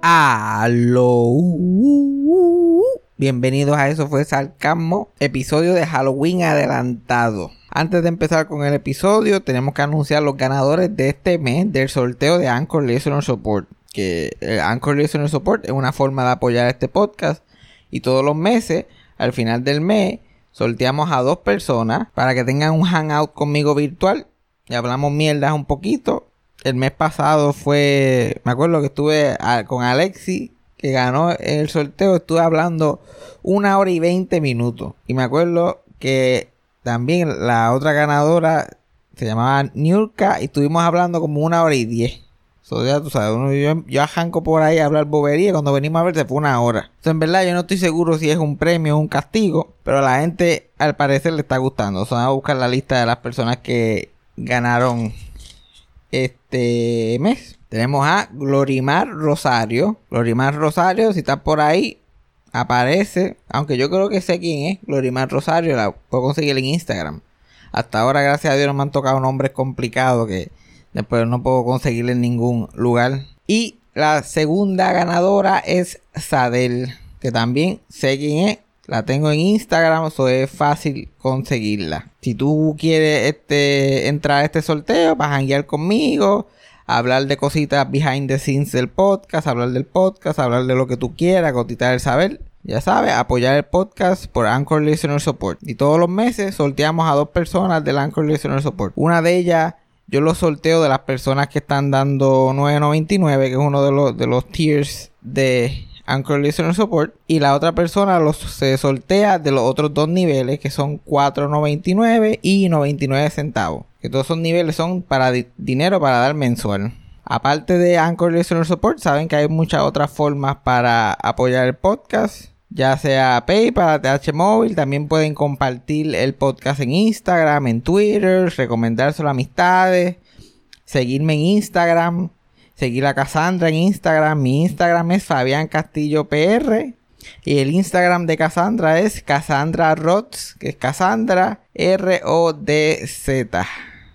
Aló. Bienvenidos a Eso fue Sarcasmo, episodio de Halloween adelantado. Antes de empezar con el episodio, tenemos que anunciar los ganadores de este mes del sorteo de Anchor Listener Support. Que el Anchor Listener Support es una forma de apoyar este podcast. Y todos los meses, al final del mes, sorteamos a dos personas para que tengan un hangout conmigo virtual. Y hablamos mierdas un poquito el mes pasado fue, me acuerdo que estuve con Alexi, que ganó el sorteo, estuve hablando una hora y veinte minutos. Y me acuerdo que también la otra ganadora se llamaba Niurka y estuvimos hablando como una hora y diez. So, ya tú sabes, yo, yo ajanco por ahí a hablar bobería. Cuando venimos a ver, se fue una hora. Entonces, en verdad, yo no estoy seguro si es un premio o un castigo. Pero a la gente, al parecer, le está gustando. O sea, vamos a buscar la lista de las personas que ganaron este mes. Tenemos a Glorimar Rosario. Glorimar Rosario, si está por ahí, aparece. Aunque yo creo que sé quién es. Glorimar Rosario, la puedo conseguir en Instagram. Hasta ahora, gracias a Dios, no me han tocado nombres complicados que después no puedo conseguirle en ningún lugar. Y la segunda ganadora es Sadel, que también sé quién es. La tengo en Instagram, eso es fácil conseguirla. Si tú quieres este, entrar a este sorteo, vas a janguear conmigo, hablar de cositas behind the scenes del podcast, hablar del podcast, hablar de lo que tú quieras, gotitar el saber. Ya sabes, apoyar el podcast por Anchor Listener Support. Y todos los meses sorteamos a dos personas del Anchor Listener Support. Una de ellas yo lo sorteo de las personas que están dando 9.99, que es uno de los, de los tiers de Anchor Listener Support. Y la otra persona los, se sortea de los otros dos niveles que son 4.99 y 99 centavos. Que todos esos niveles son para dinero para dar mensual. Aparte de Anchor Listener Support, saben que hay muchas otras formas para apoyar el podcast. Ya sea PayPal, TH Móvil, también pueden compartir el podcast en Instagram, en Twitter, recomendárselo a amistades, seguirme en Instagram, seguir a Cassandra en Instagram. Mi Instagram es Fabián Castillo PR. Y el Instagram de Cassandra es Cassandra Rods, que es Cassandra R-O-D-Z.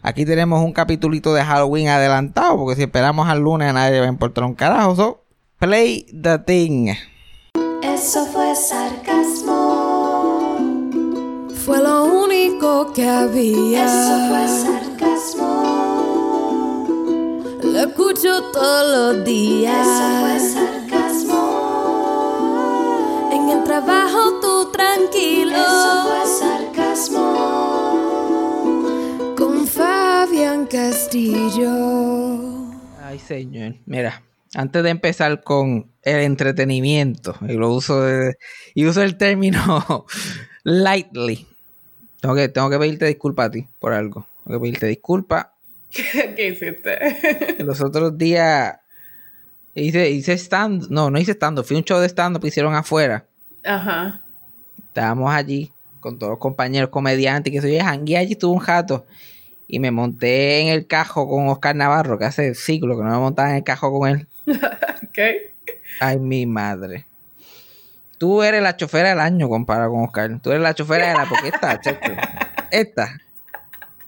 Aquí tenemos un capitulito de Halloween adelantado, porque si esperamos al lunes a nadie va a importar un carajo. So, play the thing. Eso fue sarcasmo. Fue lo único que había. Eso fue sarcasmo. Lo escucho todos los días. Eso fue sarcasmo. En el trabajo tú tranquilo. Eso fue sarcasmo. Con Fabián Castillo. Ay, señor. Mira, antes de empezar con el entretenimiento, y lo uso y uso el término lightly. Tengo que, tengo que pedirte disculpas a ti por algo. Tengo que pedirte disculpas ¿Qué, hiciste? Los otros días hice, hice stand, no, no hice stand, fui un show de stand que hicieron afuera. Ajá. Estábamos allí con todos los compañeros comediantes que soy jangué allí, estuve un jato y me monté en el cajo con Oscar Navarro, que hace siglos que no me montaba en el cajo con él. ¿Qué? Ay, mi madre. Tú eres la chofera del año comparado con Oscar. Tú eres la chofera de la... Porque esta, esta,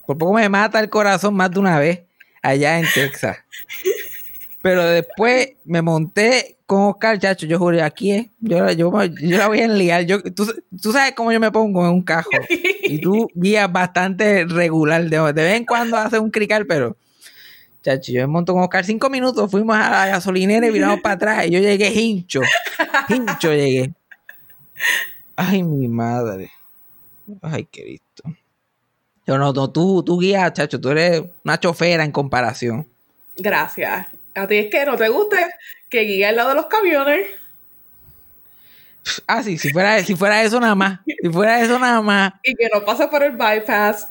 por poco me mata el corazón más de una vez allá en Texas. Pero después me monté con Oscar, chacho. Yo juré, aquí es. Yo, yo, la voy a enliar. Yo, tú, sabes cómo yo me pongo en un cajo. Y tú guías bastante regular. De, de vez en cuando haces un crical, pero. Chacho, yo me monto con Oscar cinco minutos. Fuimos a la gasolinera y miramos para atrás. Y yo llegué hincho. Hincho llegué. Ay, mi madre. Ay, qué visto. Yo no, no tú, tú guías, chacho, tú eres una chofera en comparación. Gracias. A ti es que no te guste que guíe al lado de los camiones. Ah, sí, si fuera, si fuera eso nada más. Si fuera eso nada más. Y que no pase por el bypass.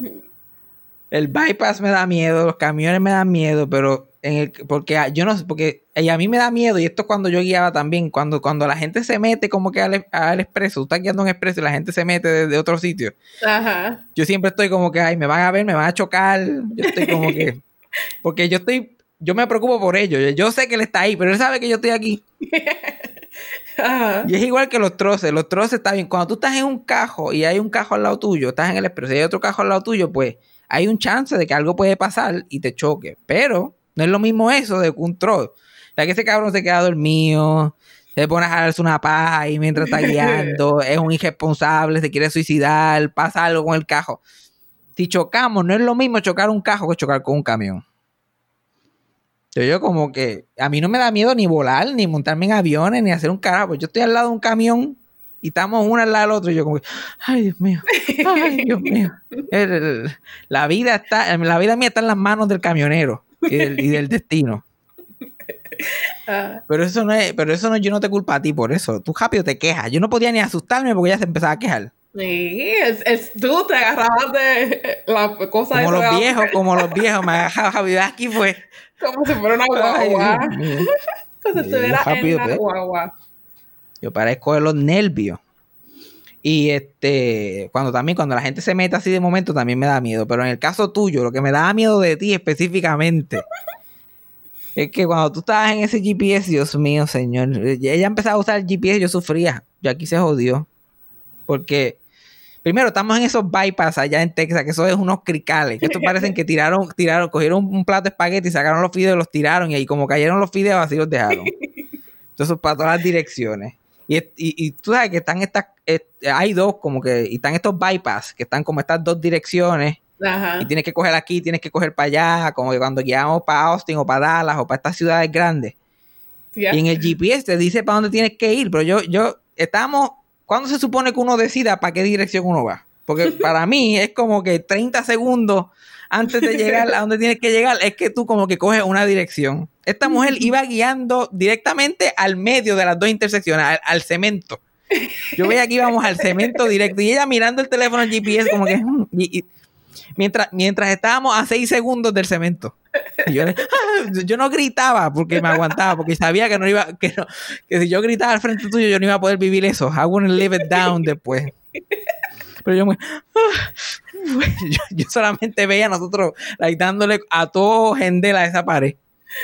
El bypass me da miedo, los camiones me dan miedo, pero en el, porque ah, yo no sé, porque a mí me da miedo, y esto cuando yo guiaba también, cuando, cuando la gente se mete como que al, al expreso, tú estás guiando un expreso y la gente se mete desde otro sitio. Ajá. Yo siempre estoy como que, ay, me van a ver, me van a chocar. Yo estoy como que. Porque yo estoy. Yo me preocupo por ellos. Yo sé que él está ahí, pero él sabe que yo estoy aquí. Y es igual que los troces. Los troces está bien. Cuando tú estás en un cajo y hay un cajo al lado tuyo, estás en el expreso y hay otro cajo al lado tuyo, pues hay un chance de que algo puede pasar y te choque. Pero no es lo mismo eso de un troll. Ya que ese cabrón se queda dormido, se pone a jalarse una paja ahí mientras está guiando, es un irresponsable, se quiere suicidar, pasa algo con el cajo. Si chocamos, no es lo mismo chocar un cajo que chocar con un camión. Yo, yo como que a mí no me da miedo ni volar, ni montarme en aviones, ni hacer un carajo. Yo estoy al lado de un camión y estamos uno al lado del otro y yo como que, ay Dios mío, ay Dios mío. El- el- la vida está, la vida mía está en las manos del camionero y del, y del destino. Ah, Pero eso no es, pero eso no, yo no te culpo a ti por eso. Tú rápido te quejas. Yo no podía ni asustarme porque ella se empezaba a quejar. sí, es, es- tú te agarrabas de la cosa Como los viejos, como los viejos, me agarraba Javi aquí fue. Como si fuera una guagua. Como si estuviera en la pues. guagua. Yo parezco de los nervios. Y este, cuando también, cuando la gente se mete así de momento, también me da miedo. Pero en el caso tuyo, lo que me da miedo de ti específicamente, es que cuando tú estabas en ese GPS, Dios mío, señor, ella empezaba a usar el GPS, yo sufría. Yo aquí se jodió. Porque, primero, estamos en esos bypass allá en Texas, que eso es unos cricales, que estos parecen que tiraron, tiraron, cogieron un plato de espagueti, sacaron los fideos, los tiraron, y ahí como cayeron los fideos, así los dejaron. Entonces, para todas las direcciones. Y, y, y tú sabes que están estas, eh, hay dos como que, y están estos bypass, que están como estas dos direcciones, Ajá. y tienes que coger aquí, tienes que coger para allá, como que cuando guiamos para Austin o para Dallas o para estas ciudades grandes. Y en el GPS te dice para dónde tienes que ir, pero yo, yo, estamos, ¿cuándo se supone que uno decida para qué dirección uno va? Porque para mí es como que 30 segundos antes de llegar a donde tienes que llegar, es que tú como que coges una dirección. Esta mujer iba guiando directamente al medio de las dos intersecciones, al, al cemento. Yo veía que íbamos al cemento directo y ella mirando el teléfono GPS como que... Y- y- mientras, mientras estábamos a 6 segundos del cemento. Y yo, no gritaba porque me aguantaba, porque sabía que no iba, que, no- que si yo gritaba al frente tuyo, yo no iba a poder vivir eso. I wouldn't live it down después. Pero yo, me- yo, yo solamente veía a nosotros like, dándole a todo gendel a esa pared.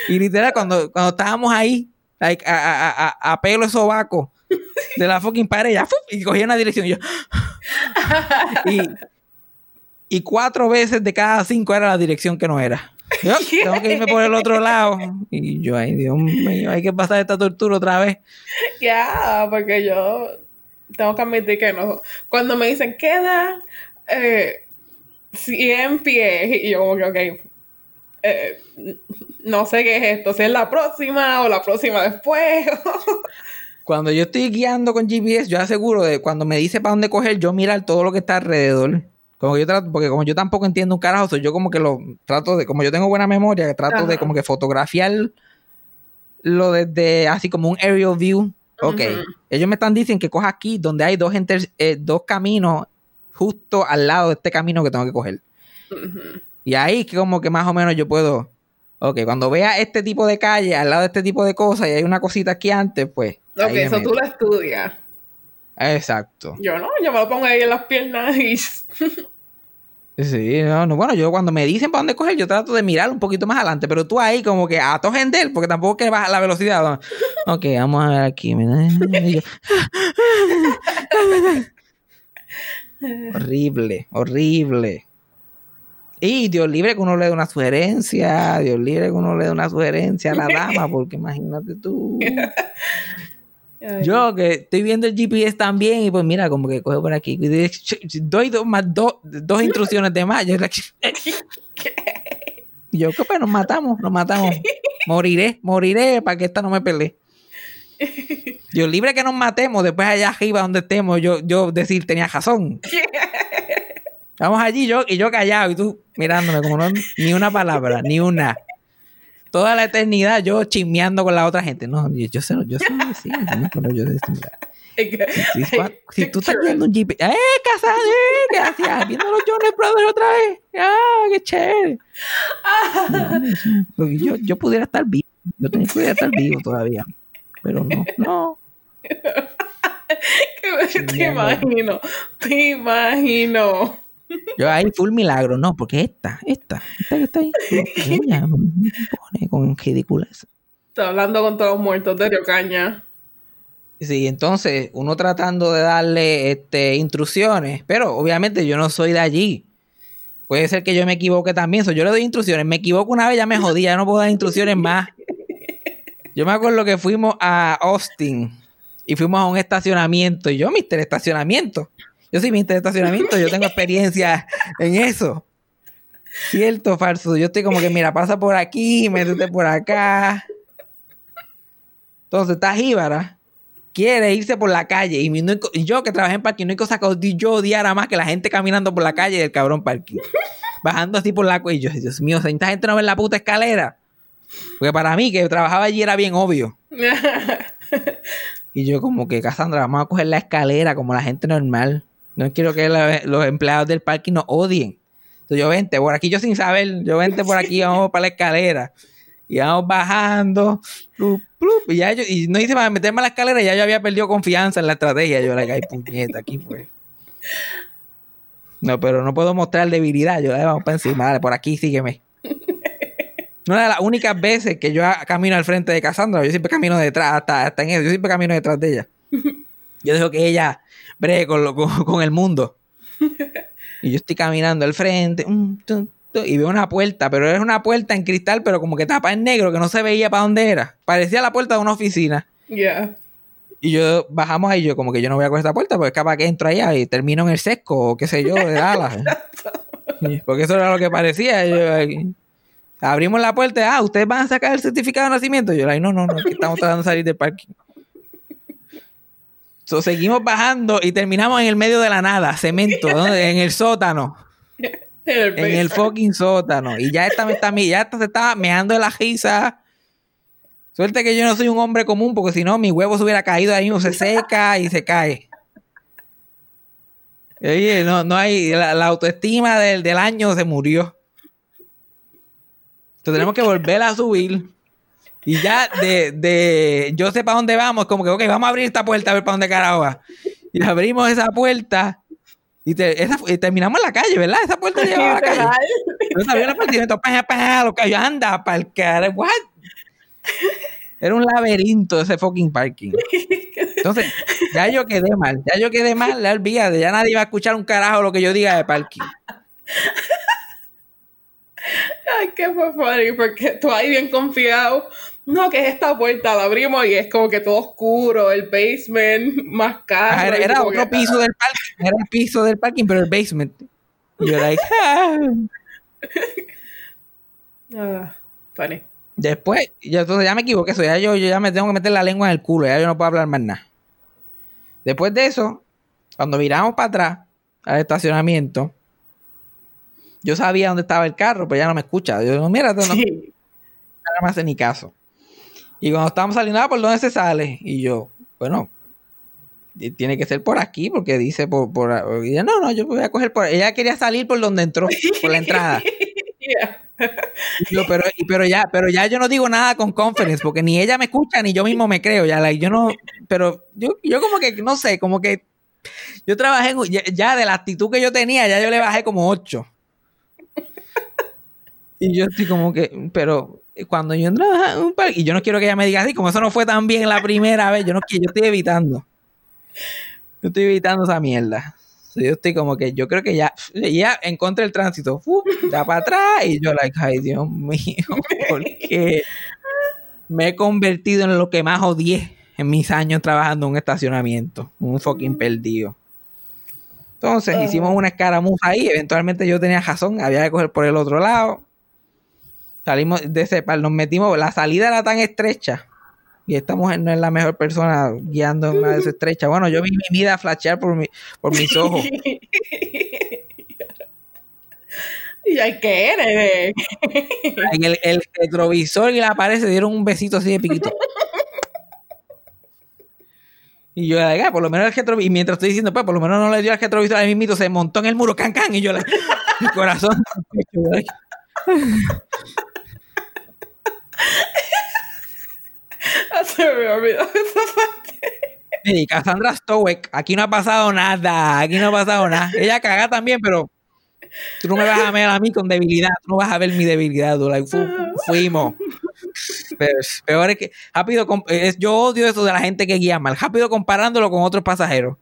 Y literal, cuando, cuando estábamos ahí, like, a, a, a, a pelo sobaco de la fucking pared, ya, y cogía una dirección. Y yo, y, y cuatro veces de cada cinco era la dirección que no era. Yo, tengo que irme por el otro lado. Y yo, ay, Dios mío, hay que pasar esta tortura otra vez. Ya, porque yo tengo que admitir que no. Cuando me dicen queda eh, 100 pies, y yo como que, ok, eh, no sé qué es esto, si es la próxima o la próxima después. Cuando yo estoy guiando con GPS, yo aseguro de cuando me dice para dónde coger, yo mirar todo lo que está alrededor. Como que yo trato, porque como yo tampoco entiendo un carajo, yo como que lo trato de, como yo tengo buena memoria, que trato de como que fotografiar lo desde así como un aerial view. Ok. Ellos me están diciendo que coja aquí donde hay dos, inter- eh, dos caminos justo al lado de este camino que tengo que coger. Y ahí que como que más o menos yo puedo, ok, cuando vea este tipo de calle al lado de este tipo de cosas y hay una cosita aquí antes, pues... Ok, ahí eso tú lo estudias. Exacto. Yo no, yo me lo pongo ahí en las piernas y... Sí, no, no, bueno, yo cuando me dicen para dónde coger, yo trato de mirar un poquito más adelante, pero tú ahí como que a to gender, porque tampoco que baja la velocidad. ¿no? Ok, vamos a ver aquí. yo- horrible, horrible. Y Dios libre que uno le dé una sugerencia, Dios libre que uno le dé una sugerencia a la dama, porque imagínate tú. Yo que estoy viendo el GPS también y pues mira, como que coge por aquí. Doy dos más dos, dos instrucciones de más. Yo, que pues nos matamos, nos matamos. Moriré, moriré para que esta no me pelee. Yo libre que nos matemos, después allá arriba donde estemos, yo, yo decir tenía razón. Vamos allí yo y yo callado y tú mirándome como no, ni una palabra, ni una. Toda la eternidad yo chismeando con la otra gente. No, yo, yo sé, yo sé, sí, pero yo mira, si, si- si tú estás viendo un jeep, ¡eh, casado! ¡eh! ¿Qué hacías? Viendo los Jonas Brothers otra vez. ¡Ah, qué chévere! Yo, yo pudiera estar vivo. Yo tenía- pudiera estar vivo todavía. Pero no, no. Que- te imagino, te imagino. Yo ahí full milagro, no, porque esta, esta, esta que está ahí, ella me pone con ridiculez. Estoy hablando con todos los muertos de Río Caña. Sí, entonces uno tratando de darle este, instrucciones, pero obviamente yo no soy de allí. Puede ser que yo me equivoque también. so, yo le doy instrucciones. Me equivoco una vez, ya me jodí, ya no puedo dar instrucciones más. Yo me acuerdo que fuimos a Austin y fuimos a un estacionamiento. Y yo, mister, estacionamiento. Yo soy mister estacionamiento, yo tengo experiencia en eso. Cierto, falso. Yo estoy como que, mira, pasa por aquí, métete por acá. Entonces, está Jíbara, quiere irse por la calle. Y, mi- no y yo que trabajé en parking, no hay cosa que yo odiara más que la gente caminando por la calle del cabrón parking. Bajando así por la cuello. Dios mío, esta gente no ve la puta escalera. Porque para mí, que trabajaba allí, era bien obvio. Y yo como que, Cassandra, vamos a coger la escalera como la gente normal. No quiero que la- los empleados del parking nos odien. Entonces yo vente por aquí, yo sin saber, yo vente por aquí, vamos para la escalera. Y vamos bajando. y, ya yo, y no hice para meterme a la escalera, ya yo había perdido confianza en la estrategia. Yo le ay, puñeta, aquí fue. No, pero no puedo mostrar debilidad. Yo le vamos para encima, dale, por aquí, sígueme. Una de las únicas veces que yo camino al frente de Cassandra, yo siempre camino detrás, hasta, hasta en eso, yo siempre camino detrás de ella. Yo dejo que ella bregue con, lo- con, con el mundo. Y yo estoy caminando al frente, mm, y veo una puerta, pero era una puerta en cristal, pero como que tapa en negro, que no se veía para dónde era. Parecía la puerta de una oficina. Yeah. Y yo bajamos ahí, yo como que yo no voy a coger esta puerta, porque es capaz que entro allá y termino en el sesco, o qué sé yo, de Dallas. porque eso era lo que parecía. Yo, abrimos la puerta, ah, ¿ustedes van a sacar el certificado de nacimiento? Yo, ay, no, no, no, que estamos tratando de salir del parking. So, seguimos bajando y terminamos en el medio de la nada, cemento, en el sótano, En el fucking sótano. Y ya esta me está, ya esta se está meando de la risa. Suerte que yo no soy un hombre común, porque si no, mi huevo se hubiera caído ahí, mismo, se seca y se cae. Oye, no, no hay, la, la autoestima del, del año se murió. Entonces tenemos que volver a subir. Y ya de, de yo sé para dónde vamos, como que, ok, vamos a abrir esta puerta a ver para dónde carajo va. Y abrimos esa puerta y, te- esa- y terminamos en la calle, ¿verdad? Esa puerta llevaba a la calle. Yo sabía el apartamento, pa, pa, los callos, anda, para el cara, what? Era un laberinto ese fucking parking. Entonces, ya yo quedé mal, ya yo quedé mal, ya olvídate, ya nadie va a escuchar un carajo lo que yo diga de parking. Ay, que fue funny, porque tú ahí bien confiado. No, que es esta puerta, la abrimos y es como que todo oscuro, el basement, más caro. Ah, era otro piso del parking, era el piso del parking, pero el basement. Y yo, like, ah. Ah, funny. Después, ya, entonces ya me equivoqué, eso, ya yo, yo ya me tengo que meter la lengua en el culo, ya yo no puedo hablar más nada. Después de eso, cuando viramos para atrás al estacionamiento, yo sabía dónde estaba el carro, pero ya no me escucha. Yo digo, mira, no, Sí. no me hace ni caso. Y cuando estábamos saliendo, ah, ¿por dónde se sale? Y yo, bueno, tiene que ser por aquí, porque dice por, por y ella, no, no, yo voy a coger por ella quería salir por donde entró, por la entrada. Yeah. Yo, pero, pero ya, pero ya yo no digo nada con confidence, porque ni ella me escucha, ni yo mismo me creo. Ya, like, yo no, pero yo, yo como que, no sé, como que yo trabajé en- ya, ya de la actitud que yo tenía, ya yo le bajé como ocho. Y yo estoy como que, pero cuando yo entraba en un parque, y yo no quiero que ella me diga así, como eso no fue tan bien la primera vez, yo no quiero, yo estoy evitando. Yo estoy evitando esa mierda. Yo estoy como que, yo creo que ya, ya encontré el tránsito, ¡fu! ya para atrás, y yo, like, ay, Dios mío, porque me he convertido en lo que más odié en mis años trabajando en un estacionamiento, un fucking perdido. Entonces Ah. hicimos una escaramuza ahí, eventualmente yo tenía razón, había que coger por el otro lado. Salimos de ese par, nos metimos, la salida era tan estrecha y esta mujer no es la mejor persona guiando en una de esas estrechas. Bueno, yo vi mi vida flashear por, mi, por mis ojos. y hay que eres. En el, el retrovisor y la pared se dieron un besito así de piquito. Y yo, ah, por lo menos el retrovisor, y mientras estoy diciendo, pues, por lo menos no le dio al retrovisor, al mismito se montó en el muro, can, can, y yo, like, mi corazón. Se me olvidó esa parte. Y Cassandra Stowek, aquí no ha pasado nada, aquí no ha pasado nada. Ella caga también, pero tú no me vas a ver a mí con debilidad, tú no vas a ver mi debilidad, tú, like, fu- fuimos. Pero peor es que, rápido, es- yo odio eso de la gente que guía mal, rápido comparándolo con otros pasajeros.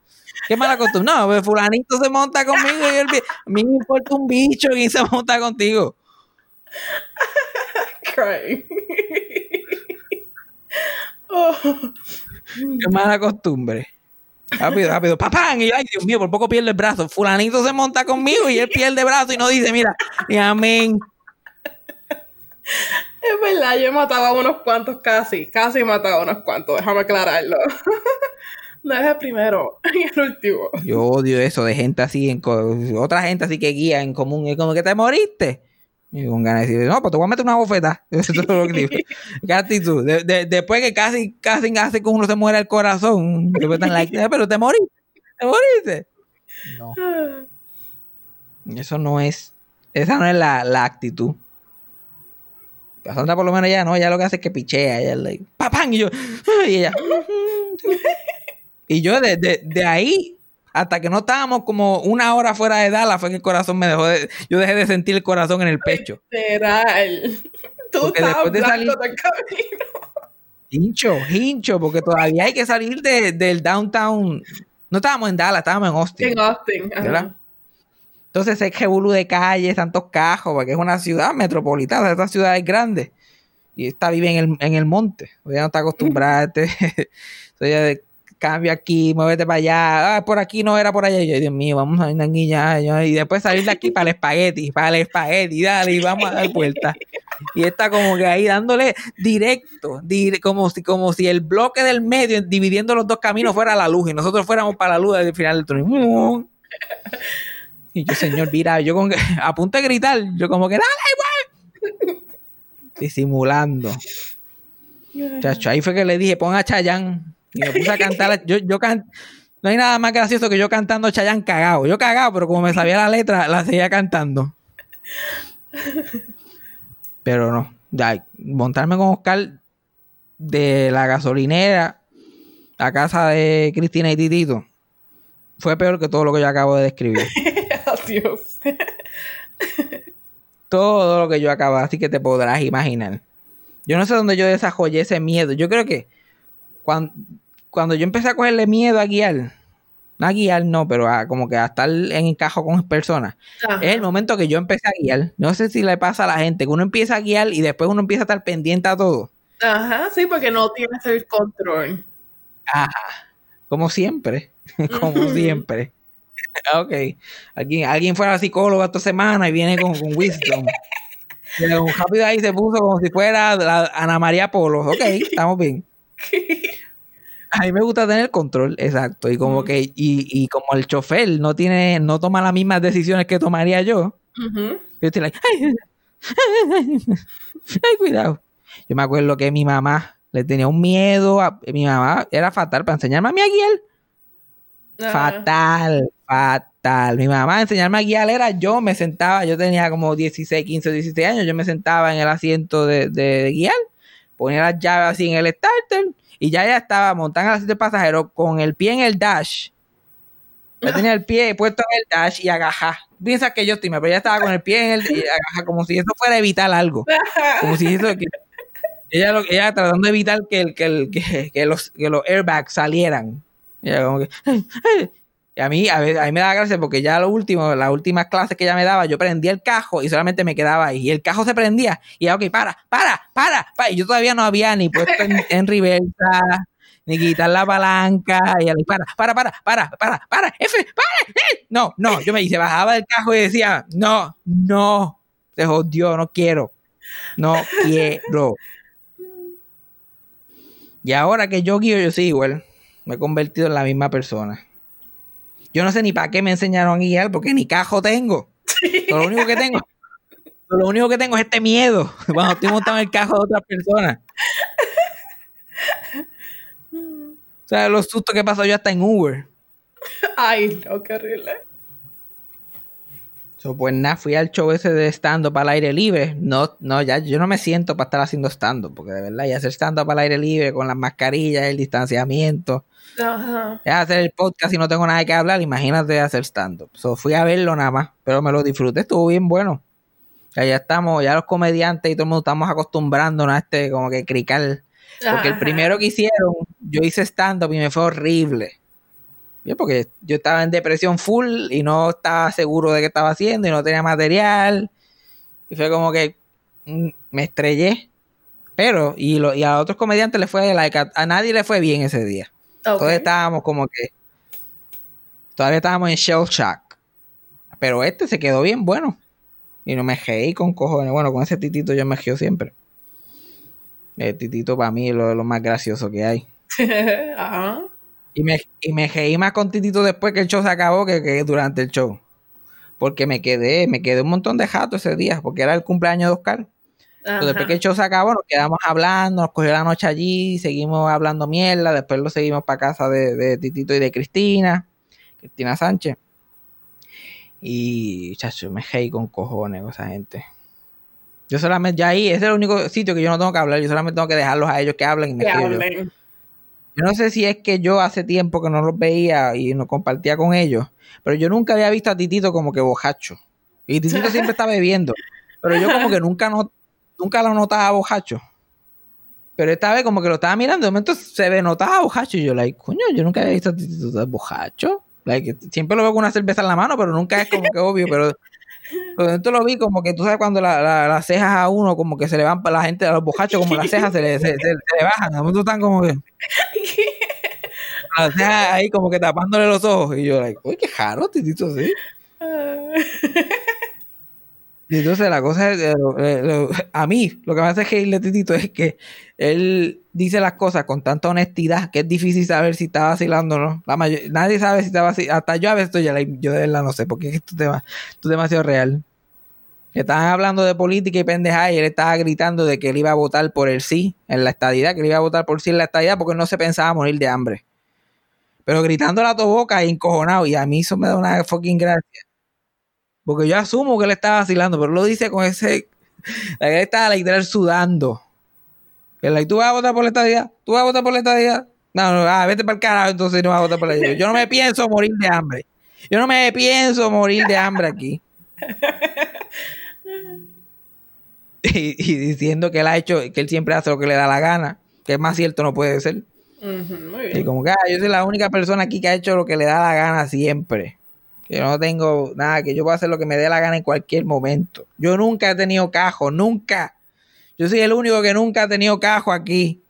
Qué mala costumbre. No, pues, fulanito se monta conmigo y el, a mí me importa un bicho quién se monta contigo. Crying. Oh. Qué mala costumbre. Rápido, rápido. ¡Papán! Y ay, Dios mío, por poco pierde el brazo. Fulanito se monta conmigo y él pierde el brazo y no dice, mira, ni amén. Es verdad, yo he matado a unos cuantos casi. Casi he matado a unos cuantos, déjame aclararlo. No es el primero, y el último. Yo odio eso de gente así, en otra gente así que guía en común. Es como que te moriste. Y con ganas de decir, no, pues te voy a meter una bofeta. Eso es lo que digo. ¿Qué actitud? De- de- después que casi, casi hace que uno se muera el corazón. "Eh, pero te moriste. Te moriste. No. Eso no es, esa no es la, la actitud. Cassandra por lo menos ya no, ya lo que hace es que pichea, ella like, ¡papán! Y yo, y ella, y yo de, de- de ahí hasta que no estábamos como una hora fuera de Dallas fue que el corazón me dejó de, yo dejé de sentir el corazón en el pecho. Literal. Tú Porque después de salir- del camino. Hincho, hincho, porque todavía hay que salir de- del downtown. No estábamos en Dallas, estábamos en Austin. En Austin. ajá. ¿verdad? Entonces ese revolú de calles, tantos cajos, porque es una ciudad metropolitana, esta ciudad es grande. Y esta vive en el, en el monte. Ella no está acostumbrada este. Cambia aquí, muévete para allá. Ah, por aquí no era por allá. Y yo, Dios mío, vamos a ir ya. Y después salir de aquí para el espagueti, para el espagueti, dale, y vamos a dar vuelta. Y está como que ahí dándole directo, dire- como si, como si el bloque del medio, dividiendo los dos caminos, fuera la luz y nosotros fuéramos para la luz al final del túnel. Y yo, señor, mira, yo con, a punto de gritar, yo como que, dale, igual. Disimulando. Chacho, ahí fue que le dije, pon a Chayán. Y me puse a cantar. Yo, yo can- No hay nada más gracioso que yo cantando Chayán cagado. Yo cagado, pero como me sabía la letra, la seguía cantando. Pero no. Ya, montarme con Oscar de la gasolinera a casa de Cristina y Titito fue peor que todo lo que yo acabo de describir. Adiós. todo lo que yo acabo, así que te podrás imaginar. Yo no sé dónde yo desarrollé ese miedo. Yo creo que cuando, cuando yo empecé a cogerle miedo a guiar, no a guiar, no, pero a como que a estar en encajo con personas, Ajá. es el momento que yo empecé a guiar. No sé si le pasa a la gente, que uno empieza a guiar y después uno empieza a estar pendiente a todo. Ajá, sí, porque no tienes el control. Como siempre. como siempre. ok. Alguien, alguien fue a la psicóloga esta semana y viene con, con wisdom. Luego rápido ahí se puso como si fuera la Ana María Polo. Ok, estamos bien. A mí me gusta tener control, exacto. Y como Ujú. que, y, y como el chofer no tiene, no toma las mismas decisiones que tomaría yo, Ujú. yo estoy like, ay, ay, cuidado. Yo me acuerdo que mi mamá le tenía un miedo a, mi mamá era fatal para enseñarme a mí a guiar. Ajá. Fatal, fatal. Mi mamá enseñarme a guiar era yo me sentaba, yo tenía como 16, 15, 16 años, yo me sentaba en el asiento de, de guiar, ponía las llaves así en el starter y ya ya estaba montada en el asiento de pasajero con el pie en el dash. Yo tenía el pie puesto en el dash y agaja. Piensa que yo estoy, pero ya estaba con el pie en el y como si eso fuera a evitar algo. Como si eso que ella, lo, ella tratando de evitar que, el, que, el, que, que los, que los airbags salieran. Y ella como que, y a mí, a, a mí me daba gracia porque ya lo último, las últimas clases que ella me daba, yo prendía el cajo y solamente me quedaba ahí. Y el cajo se prendía. Y ya, ok, para, para, para, para. Y yo todavía no había ni puesto en, en ni quitar la palanca. Y ella, para, para, para, para, para, para, F, para, eh. No, no, yo me se bajaba del cajo y decía, no, no, se jodió, no quiero. No quiero. Y ahora que yo guío, yo sí igual. Me he convertido en la misma persona. Yo no sé ni para qué me enseñaron a guiar, porque ni cajo tengo. Lo único que tengo, lo único que tengo es este miedo cuando estoy montado en el cajo de otras personas. O sea, los sustos que pasó yo hasta en Uber. Ay, no, qué horrible. So, pues nada, fui al show ese de stand-up al aire libre. No, no, ya yo no me siento para estar haciendo stand-up, porque de verdad, ya hacer stand-up al aire libre con las mascarillas, el distanciamiento, Ajá. ya hacer el podcast y no tengo nada que hablar, imagínate hacer stand-up. So, fui a verlo nada más, pero me lo disfruté, estuvo bien bueno. Ya, ya estamos, ya los comediantes y todo el mundo estamos acostumbrándonos a este como que crical. Porque el primero que hicieron, yo hice stand-up y me fue horrible. Bien, porque yo estaba en depresión full y no estaba seguro de qué estaba haciendo y no tenía material. Y fue como que mm, me estrellé. Pero, y, lo, y a otros comediantes le fue, like, a, a nadie le fue bien ese día. Ok. Todos estábamos como que. Todavía estábamos en shell shock. Pero este se quedó bien bueno. Y no me reí con cojones. Bueno, con ese titito yo me río siempre. El titito para mí es lo, lo más gracioso que hay. Ajá. Y me, y me reí más con titito después que el show se acabó que, que durante el show. Porque me quedé, me quedé un montón de jato ese día, porque era el cumpleaños de Oscar. Entonces, después que el show se acabó, nos quedamos hablando, nos cogió la noche allí, seguimos hablando mierda, después lo seguimos para casa de, de Titito y de Cristina, Cristina Sánchez. Y, chacho, me reí con cojones con esa gente. Yo solamente, ya ahí, ese es el único sitio que yo no tengo que hablar, yo solamente tengo que dejarlos a ellos que hablen y me Que yo. Yo no sé si es que yo hace tiempo que no los veía y no compartía con ellos, pero yo nunca había visto a Titito como que bojacho. Y Titito siempre está bebiendo, pero yo como que nunca, no, nunca lo notaba bojacho. Pero esta vez como que lo estaba mirando, de momento se ve notaba bojacho y yo, like, coño, yo nunca había visto a Titito bojacho. Like, siempre lo veo con una cerveza en la mano, pero nunca es como que obvio, pero... Pero momento lo vi como que tú sabes cuando la- la- las cejas a uno como que se le van para la gente, a los bojachos como las cejas se le, se, se- se le bajan, de momento están como que las cejas ahí como que tapándole los ojos. Y yo, like, uy, qué jaro, titito, así. Y entonces la cosa es, eh, lo- eh, lo- a mí, lo que me hace reírle a Titito es que él dice las cosas con tanta honestidad que es difícil saber si está vacilando o no. Nadie sabe si está vacilando. Hasta yo a veces estoy yo de no sé, porque esto, tema, esto es demasiado real. Estaban hablando de política y pendeja y él estaba gritando de que él iba a votar por el sí en la estadidad, que él iba a votar por sí en la estadidad porque no se pensaba morir de hambre. Pero gritando a la boca y encojonado. Y a mí eso me da una fucking gracia. Porque yo asumo que él estaba vacilando, pero lo dice con ese. La que él estaba literal sudando. Like, tú vas a votar por la estadía, tú vas a votar por la estadía. No, no, ah, vete para el carajo, entonces no vas a votar por la estadía. Yo no me pienso morir de hambre. Yo no me pienso morir de hambre aquí. Y, y diciendo que él ha hecho, que él siempre hace lo que le da la gana, que es más cierto no puede ser. Ujú, Muy Y bien. como que ah, yo soy la única persona aquí que ha hecho lo que le da la gana siempre. Que yo no tengo nada, que yo puedo hacer lo que me dé la gana en cualquier momento. Yo nunca he tenido cajo, nunca. Yo soy el único que nunca ha tenido cajo aquí.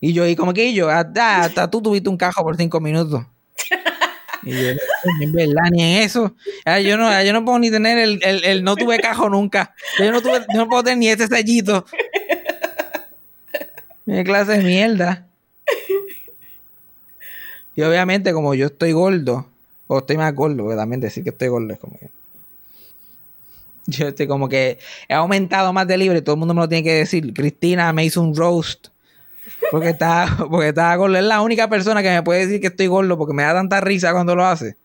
Y yo, y como que yo, hasta, hasta tú tuviste un cajo por cinco minutos. Y yo, "Coño, en verdad, ni en eso. Ah, yo no, yo no puedo ni tener el, el, el no tuve cajo nunca. Yo no tuve, yo no puedo tener ni ese sellito. Qué clase de mierda. Y obviamente, como yo estoy gordo, o estoy más gordo, porque también decir que estoy gordo es como que. Yo estoy como que he aumentado más de libre, todo el mundo me lo tiene que decir. Cristina me hizo un roast. Porque estaba, porque estaba gordo. Es la única persona que me puede decir que estoy gordo porque me da tanta risa cuando lo hace.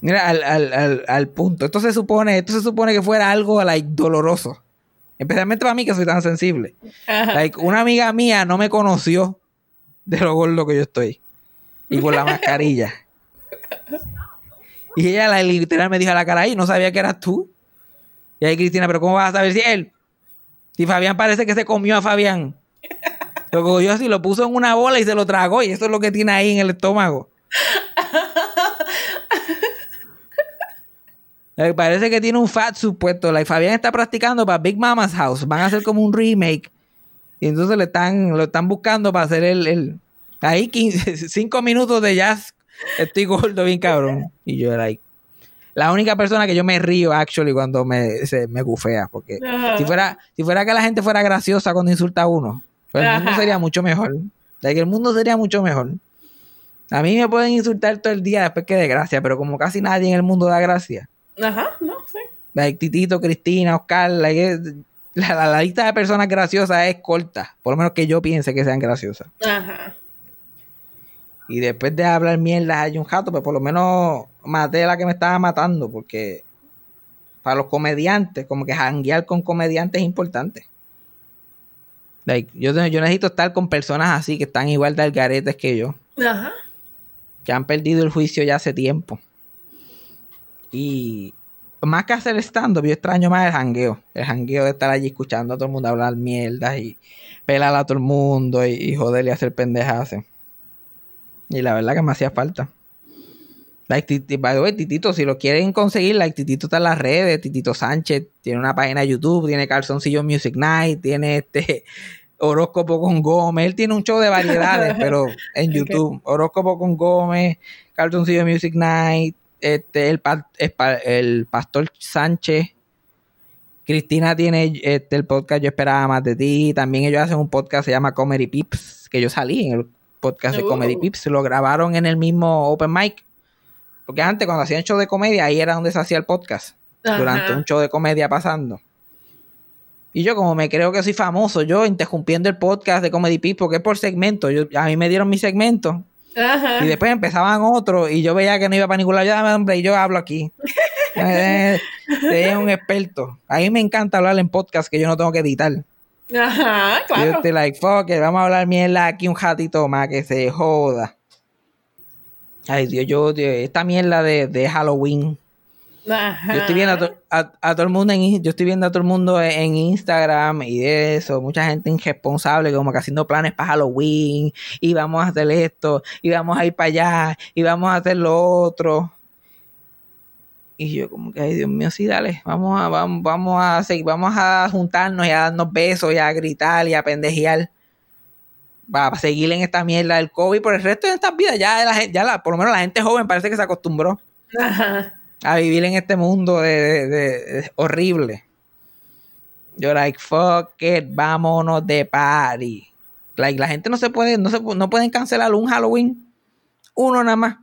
Mira, al, al, al, al punto. Esto se supone, esto se supone que fuera algo like, doloroso. Especialmente para mí que soy tan sensible. Like, una amiga mía no me conoció de lo gordo que yo estoy. Y con la mascarilla. Y ella la, literal me dijo a la cara, y no sabía que eras tú. Y ahí Cristina, pero ¿cómo vas a saber si él? Si Fabián parece que se comió a Fabián. Lo cogió así, lo puso en una bola y se lo tragó. Y eso es lo que tiene ahí en el estómago. Eh, Parece que tiene un fat supuesto. Like, Fabián está practicando para Big Mama's House. Van a hacer como un remake. Y entonces le están, lo están buscando para hacer el. el ahí 15, 5 minutos de jazz. Estoy gordo, bien cabrón. Y yo era like. La única persona que yo me río, actually, cuando me, se, me gufea. Porque Ajá. si fuera, si fuera que la gente fuera graciosa cuando insulta a uno, pues el mundo sería mucho mejor. Like, el mundo sería mucho mejor. A mí me pueden insultar todo el día después que de gracia, pero como casi nadie en el mundo da gracia. Ajá, no, sí. Like, Titito, Cristina, Oscar, like, es- la, la- la lista de personas graciosas es corta. Por lo menos que yo piense que sean graciosas. Ajá. Y después de hablar mierda hay un jato, pues por lo menos maté a la que me estaba matando, porque para los comediantes, como que janguear con comediantes es importante. Like, yo, yo necesito estar con personas así, que están igual de algaretes que yo, Ajá. que han perdido el juicio ya hace tiempo. Y más que hacer stand-up, yo extraño más el jangueo. El jangueo de estar allí escuchando a todo el mundo hablar mierda y pelar a todo el mundo y, y joder y hacer pendejas. Y la verdad que me hacía falta. Like, Titi- by the way, Titito, si lo quieren conseguir, like, Titito está en las redes, Titito Sánchez tiene una página de YouTube, tiene Calzoncillo Music Night, tiene este horóscopo con Gómez, él tiene un show de variedades, pero en YouTube, horóscopo con Gómez, Calzoncillo Music Night, este, el, el Pastor Sánchez, Cristina tiene este, el podcast Yo esperaba más de ti, también ellos hacen un podcast que se llama Comedy Pips, que yo salí en el podcast de Uh. Comedy Pips, lo grabaron en el mismo Open Mic. Porque antes, cuando hacían show de comedia, ahí era donde se hacía el podcast. Durante un show de comedia pasando. Y yo, como me creo que soy famoso, yo interrumpiendo el podcast de Comedy Pips, porque es por segmento. Yo, a mí me dieron mi segmento. Ajá. Y después empezaban otros. Y yo veía que no iba para ningún lado. Yo, dame, hombre, y yo hablo aquí. Eh, eh, un experto. A mí me encanta hablar en podcast que yo no tengo que editar. Ajá, Yo claro. estoy like, fuck it, vamos a hablar mierda aquí un ratito más que se joda. Ay, Dios, yo, Dios, esta mierda de, de Halloween. Ajá. Yo estoy viendo a, to- a- a todo el mundo en, yo estoy viendo a todo el mundo en, en Instagram y de eso, mucha gente irresponsable como que haciendo planes para Halloween y vamos a hacer esto y vamos a ir para allá y vamos a hacer lo otro. Y yo como que, ay Dios mío, sí, dale, vamos a, vamos, vamos a seguir, vamos a juntarnos y a darnos besos y a gritar y a pendejear. Para seguir en esta mierda del COVID por el resto de estas vidas. Ya, la, ya la, por lo menos la gente joven parece que se acostumbró Ajá. a vivir en este mundo de, de- horrible. Yo like fuck it, vámonos de party. Like la gente no se puede, no se no pueden cancelar un Halloween, uno nada más.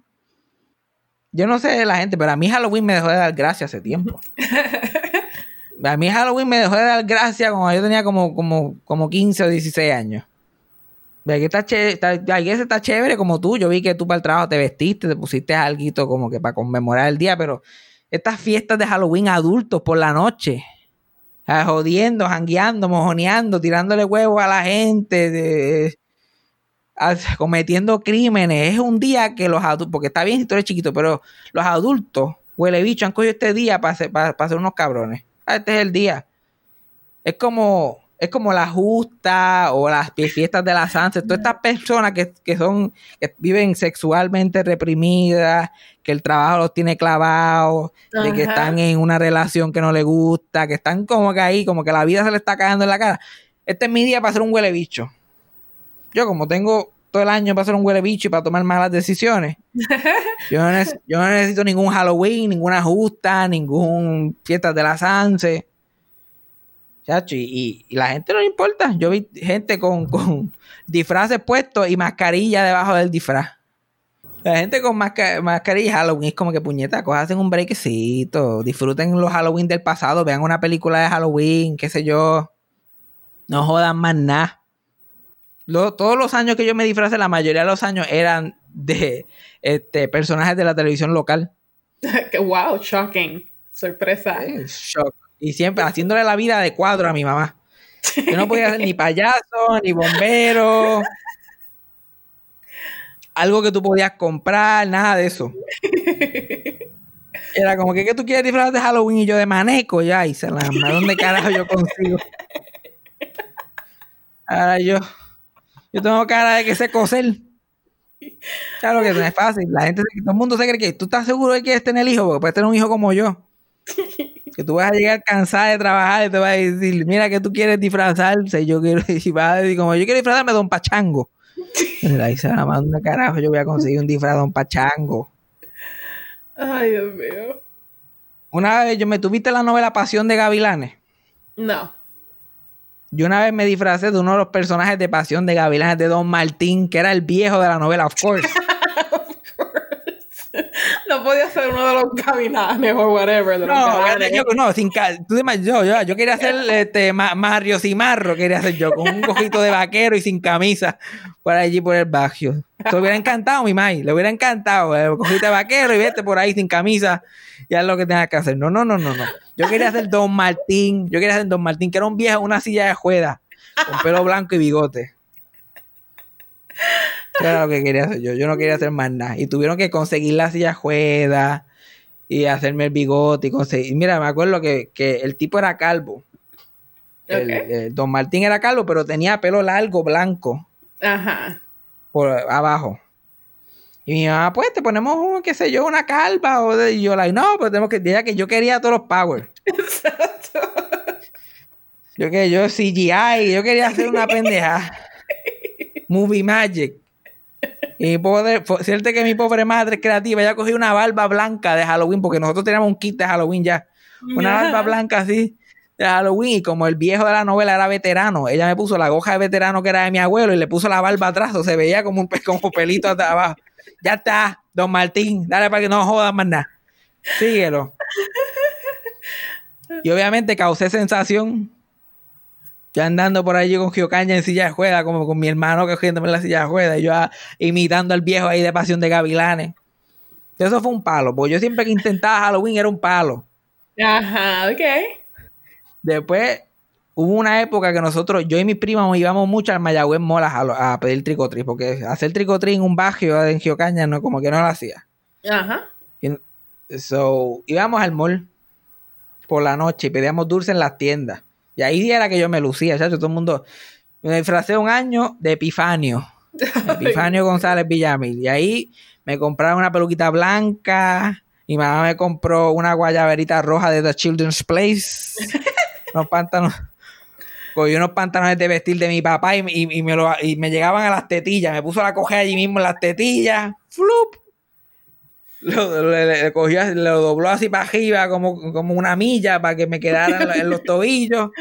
Yo no sé de la gente, pero a mí Halloween me dejó de dar gracia hace tiempo. A mí Halloween me dejó de dar gracia cuando yo tenía como, como, como 15 o 16 años. Ve que está está, chévere como tú. Yo vi que tú para el trabajo te vestiste, te pusiste algo como que para conmemorar el día, pero estas fiestas de Halloween adultos por la noche, ah, jodiendo, jangueando, mojoneando, tirándole huevos a la gente, cometiendo crímenes. Es un día que los adultos, porque está bien si tú eres chiquito, pero los adultos, huele bicho, han cogido este día para ser, para, para ser unos cabrones. Ah, este es el día. Es como, es como la justa o las fie- fiestas de la Sanse. Todas estas personas que, que son, que viven sexualmente reprimidas, que el trabajo los tiene clavados, de que están en una relación que no les gusta, que están como que ahí, como que la vida se le está cagando en la cara. Este es mi día para ser un huele bicho. Yo como tengo todo el año para ser un huele bicho y para tomar malas decisiones, yo no, neces- yo no necesito ningún Halloween, ninguna justa, ningún fiesta de la Sanse. Y, y- y la gente no le importa. Yo vi gente con, con disfraces puestos y mascarilla debajo del disfraz. La gente con masca- mascarilla y Halloween es como que puñeta, hacen un breakcito, disfruten los Halloween del pasado, vean una película de Halloween, qué sé yo. No jodan más nada. Lo- todos los años que yo me disfracé, la mayoría de los años eran de este, personajes de la televisión local. Wow, shocking. Sorpresa. Shock. Y siempre haciéndole la vida de cuadro a mi mamá. Yo no podía ser ni payaso, ni bombero. Algo que tú podías comprar, nada de eso. Era como que, ¿qué tú quieres disfrazar de Halloween? Y yo de maneco, ya, y se la ¿dónde carajo yo consigo? Ahora yo, yo tengo cara de que sé coser. Claro que no es fácil. La gente, todo el mundo se cree que tú estás seguro de que quieres tener hijo, porque puedes tener un hijo como yo. Que tú vas a llegar cansada de trabajar y te vas a decir, mira que tú quieres disfrazarse. Yo quiero, y vas a decir, como yo quiero disfrazarme de Don Pachango. La dice, la madre, ¿dónde carajo yo voy a conseguir un disfraz de Don Pachango? Ay, Dios mío. Una vez yo me tuviste la novela Pasión de Gavilanes. No. Yo una vez me disfracé de uno de los personajes de Pasión de Gavilanes de Don Martín, que era el viejo de la novela, of course. No podía ser uno de los gavilanes o whatever. De los No, yo, no, sin tú te yo, yo, yo quería hacer este Ma- Mario Cimarro, quería hacer yo, con un cojito de vaquero y sin camisa por allí por el barrio. Te hubiera encantado, mi mai, le hubiera encantado, el cojito de vaquero y vete por ahí sin camisa y haz lo que tengas que hacer. No, no, no, no, no. Yo quería hacer Don Martín, yo quería hacer Don Martín, que era un viejo una silla de juega, con pelo blanco y bigote. Era lo que quería hacer yo. Yo no quería hacer más nada. Y tuvieron que conseguir la silla juega y hacerme el bigote y conseguir. Mira, me acuerdo que, que el tipo era calvo. El- Ok. el Don Martín era calvo, pero tenía pelo largo, blanco, Ajá. por abajo. Y mi mamá, pues te ponemos, un, qué sé yo, una calva. O de, y yo, like, no, pero tenemos que. Diga que yo quería todos los powers. Exacto. Yo que yo CGI, yo quería hacer una pendeja. Movie Magic. Y pobre, cierto que mi pobre madre creativa ya cogió una barba blanca de Halloween, porque nosotros teníamos un kit de Halloween ya. Una Ajá. barba blanca así de Halloween. Y como el viejo de la novela era veterano, ella me puso la goja de veterano que era de mi abuelo y le puso la barba atrás, o se veía como un como pelito hasta abajo. Ya está, don Martín, dale para que no jodas más nada. Síguelo. Y obviamente causé sensación. Yo andando por allí con Giocaña en silla de ruedas, como con mi hermano cogiéndome en la silla de ruedas, y yo ah, imitando al viejo ahí de Pasión de Gavilanes. Eso fue un palo, porque yo siempre que intentaba Halloween era un palo. Ajá, ok. Después hubo una época que nosotros, yo y mis primos íbamos mucho al Mayagüez Mall a, pedir tricotri, porque hacer tricotri en un barrio en Giocaña no, como que no lo hacía. Ajá. Y- So, íbamos al mall por la noche y pedíamos dulce en las tiendas. Y ahí era que yo me lucía, chacho, todo el mundo. Me disfracé un año de Epifanio. Epifanio González Villamil. Y ahí me compraron una peluquita blanca. Mi mamá me compró una guayaberita roja de The Children's Place. unos pantalones. Cogí unos pantalones de vestir de mi papá y, y- y me lo- y me llegaban a las tetillas. Me puso la coger allí mismo en las tetillas. ¡Flup! Lo, le, le- cogió, lo dobló así para arriba como, como una milla para que me quedara en, lo- en los tobillos.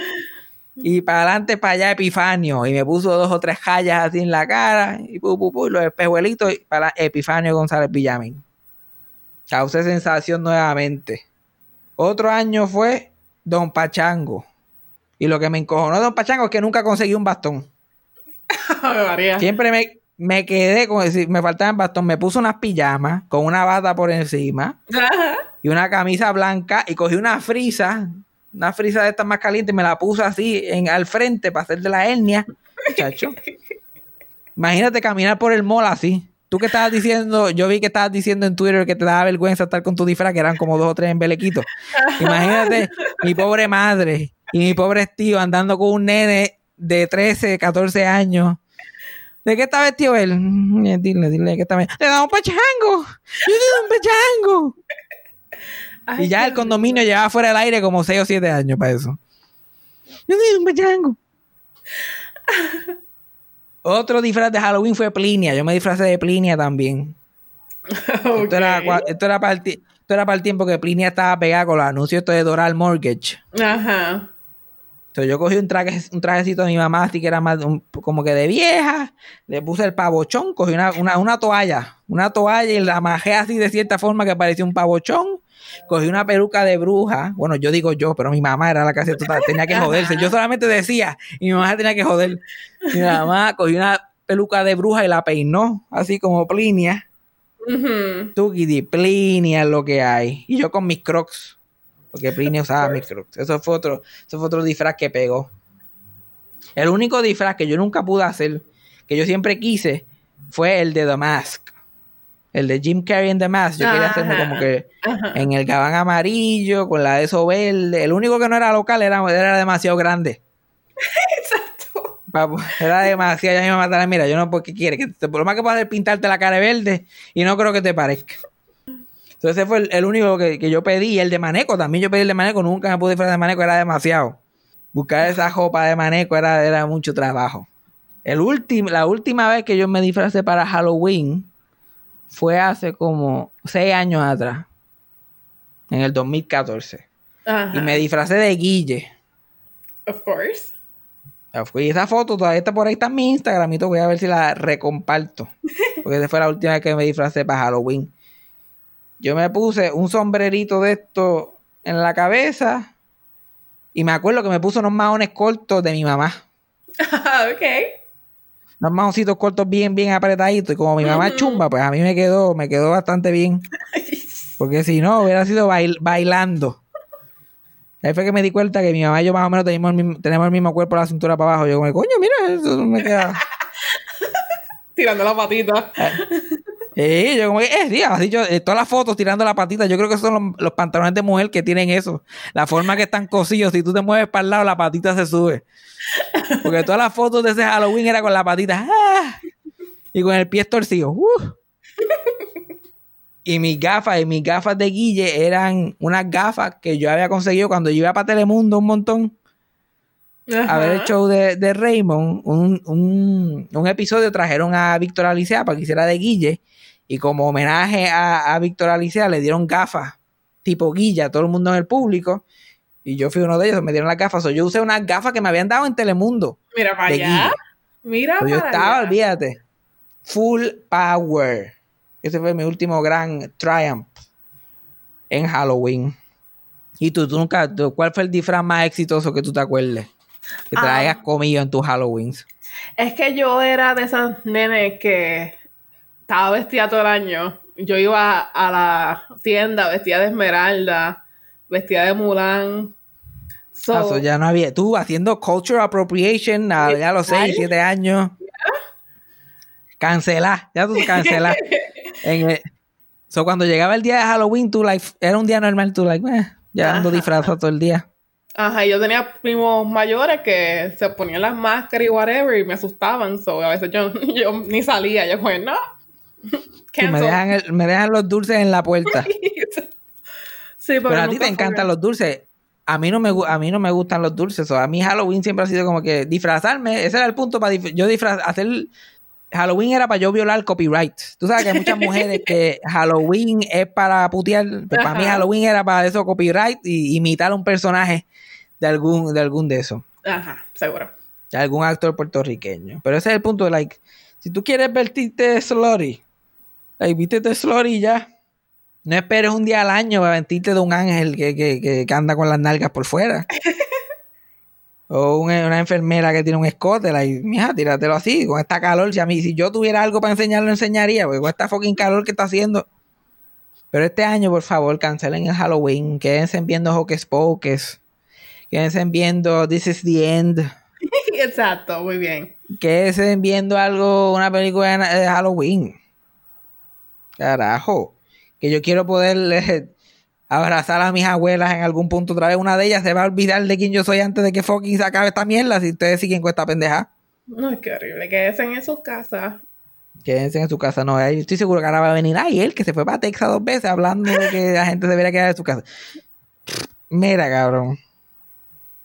Y para adelante, para allá, Epifanio. Y me puso dos o tres callas así en la cara. Y pu, pu, pu, y los espejuelitos. Y para Epifanio González Villamín. Causé sensación nuevamente. Otro año fue Don Pachango. Y lo que me encojonó Don Pachango es que nunca conseguí un bastón. Siempre me, me quedé con decir, me faltaba el bastón. Me puse unas pijamas con una bata por encima Ajá. y una camisa blanca y cogí una frisa, una frisa de estas más calientes y me la puse así en, al frente para hacer de la hernia. Muchacho. Imagínate caminar por el mall así. Tú que estabas diciendo, yo vi que estabas diciendo en Twitter que te daba vergüenza estar con tu disfraz, que eran como dos o tres embelequitos. Imagínate mi pobre madre y mi pobre tío andando con un nene de 13, 14 años. ¿De qué está vestido él? Mm, Dile, dile que está vestido. ¡Le da un pachango! ¡Yo le da un pachango! Ay, Y ya el condominio llevaba fuera del aire como 6 o 7 años para eso. Yo le di un pachango. Otro disfraz de Halloween fue Plinia. Yo me disfracé de Plinia también. Esto, era, esto, para el, esto era para el tiempo que Plinia estaba pegada con los anuncios de Doral Mortgage. Ajá. Entonces yo cogí un, traje, un trajecito de mi mamá, así que era más un- como que de vieja. Le puse el pavochón, cogí una, una, una toalla. Una toalla y la amajé así de cierta forma que parecía un pavochón. Cogí una peluca de bruja. Bueno, yo digo yo, pero mi mamá era la que hacía esto, tenía que joderse. Yo solamente decía y mi mamá tenía que joder. Mi mamá cogió una peluca de bruja y la peinó, así como Plinia. Ujú. Tukidi, Plinia es lo que hay. Y yo con mis crocs. Porque Plinia usaba mis crocs. Eso fue otro, eso fue otro disfraz que pegó. El único disfraz que yo nunca pude hacer, que yo siempre quise, fue el de The Mask. El de Jim Carrey en The Mask. Yo quería hacerme como que Ajá. en el gabán amarillo, con la de eso verde. El único que no era local era, era demasiado grande. Exacto. Era demasiado. Ya mamá estaba, mira, yo no puedo, ¿qué quieres? Que te- lo más que puedo hacer es pintarte la cara de verde y no creo que te parezca. Entonces ese fue el, el único que, que yo pedí. El de Maneco también yo pedí el de Maneco. Nunca me pude disfrazar de Maneco, era demasiado. Buscar esa ropa de Maneco era, era mucho trabajo. El último, la última vez que yo me disfracé para Halloween fue hace como seis años atrás. En el 2014. Ajá. Y me disfracé de Guille. Of course. Y esa foto todavía está por ahí, está en mi Instagram y. Voy a ver si la recomparto. Porque esa fue la última vez que me disfracé para Halloween. Yo me puse un sombrerito de esto en la cabeza. Y me acuerdo que me puse unos maones cortos de mi mamá. ok. Unos maoncitos cortos bien, bien apretaditos. Y como mi mamá chumba, pues a mí me quedó, me quedó bastante bien. Porque si no, hubiera sido bail- bailando. Ahí fue que me di cuenta que mi mamá y yo más o menos tenemos el mismo, tenemos el mismo cuerpo de la cintura para abajo. Yo como, coño, mira, eso me queda. Tirando la patita. Sí, yo como que, eh, eh, todas las fotos tirando la patita, yo creo que son los, los pantalones de mujer que tienen eso. La forma que están cosidos, si tú te mueves para el lado, la patita se sube. Porque todas las fotos de ese Halloween era con la patita, ¡ah! y con el pie torcido. ¡uh! y mis gafas, y mis gafas de Guille eran unas gafas que yo había conseguido cuando yo iba para Telemundo un montón a ver el show de, de Raymond, un, un, un, episodio trajeron a Víctor Alicea para que hiciera de Guille. Y como homenaje a, a Víctor Alicea le dieron gafas tipo Guilla a todo el mundo en el público. Y yo fui uno de ellos, me dieron las gafas. O yo usé unas gafas que me habían dado en Telemundo. Mira para allá. Mira para Yo estaba, olvídate. Full power. Ese fue mi último gran triumph en Halloween. ¿Y tú, tú nunca, cuál fue el disfraz más exitoso que tú te acuerdes? Que te hayas ah. comido en tus Halloween. Es que yo era de esas nenes que estaba vestida todo el año. Yo iba a la tienda vestida de esmeralda, vestida de Mulan. Ah, so, ya no había. Tú haciendo culture appropriation ya a los 6, 7 años. Cancela, ya tú cancelas. en so, cuando llegaba el día de Halloween, tú like, era un día normal, tú like, eh, ya ando disfrazado todo el día. Ajá, yo tenía primos mayores que se ponían las máscaras y whatever y me asustaban. So, a veces yo, yo ni salía. Yo pues, no. me, dejan me dejan los dulces en la puerta. sí, pero, pero a ti te encantan los dulces. A mí no me, a mí no me gustan los dulces. O a mí Halloween siempre ha sido como que disfrazarme. Ese era el punto para yo disfrazar. Hacer Halloween era para yo violar copyright. Tú sabes que hay muchas mujeres que Halloween es para putear. Pero para mí Halloween era para eso copyright y imitar a un personaje de algún de algún de esos. Ajá, seguro. De algún actor puertorriqueño. Pero ese es el punto de like, si tú quieres vestirte de slurry, like, vístete slurry ya. No esperes un día al año para vestirte de un ángel que, que, que anda con las nalgas por fuera. O una, enfermera que tiene un escote, y mija, tíratelo así, con esta calor. Si a mí, si yo tuviera algo para enseñar, lo enseñaría, porque con esta fucking calor que está haciendo. Pero este año, por favor, cancelen el Halloween, quédense viendo Hocus Pocus, quédense viendo This is the End. Exacto, muy bien. Quédense viendo algo, una película de Halloween. Carajo. Que yo quiero poder eh, abrazar a mis abuelas en algún punto otra vez. Una de ellas se va a olvidar de quién yo soy antes de que fucking se acabe esta mierda si ustedes siguen con esta pendeja. No, es que horrible. Quédense en sus casas. Quédense en su casa. No, estoy seguro que ahora va a venir. Ay, él que se fue para Texas dos veces hablando de que la gente debería quedar en su casa. Mira, cabrón.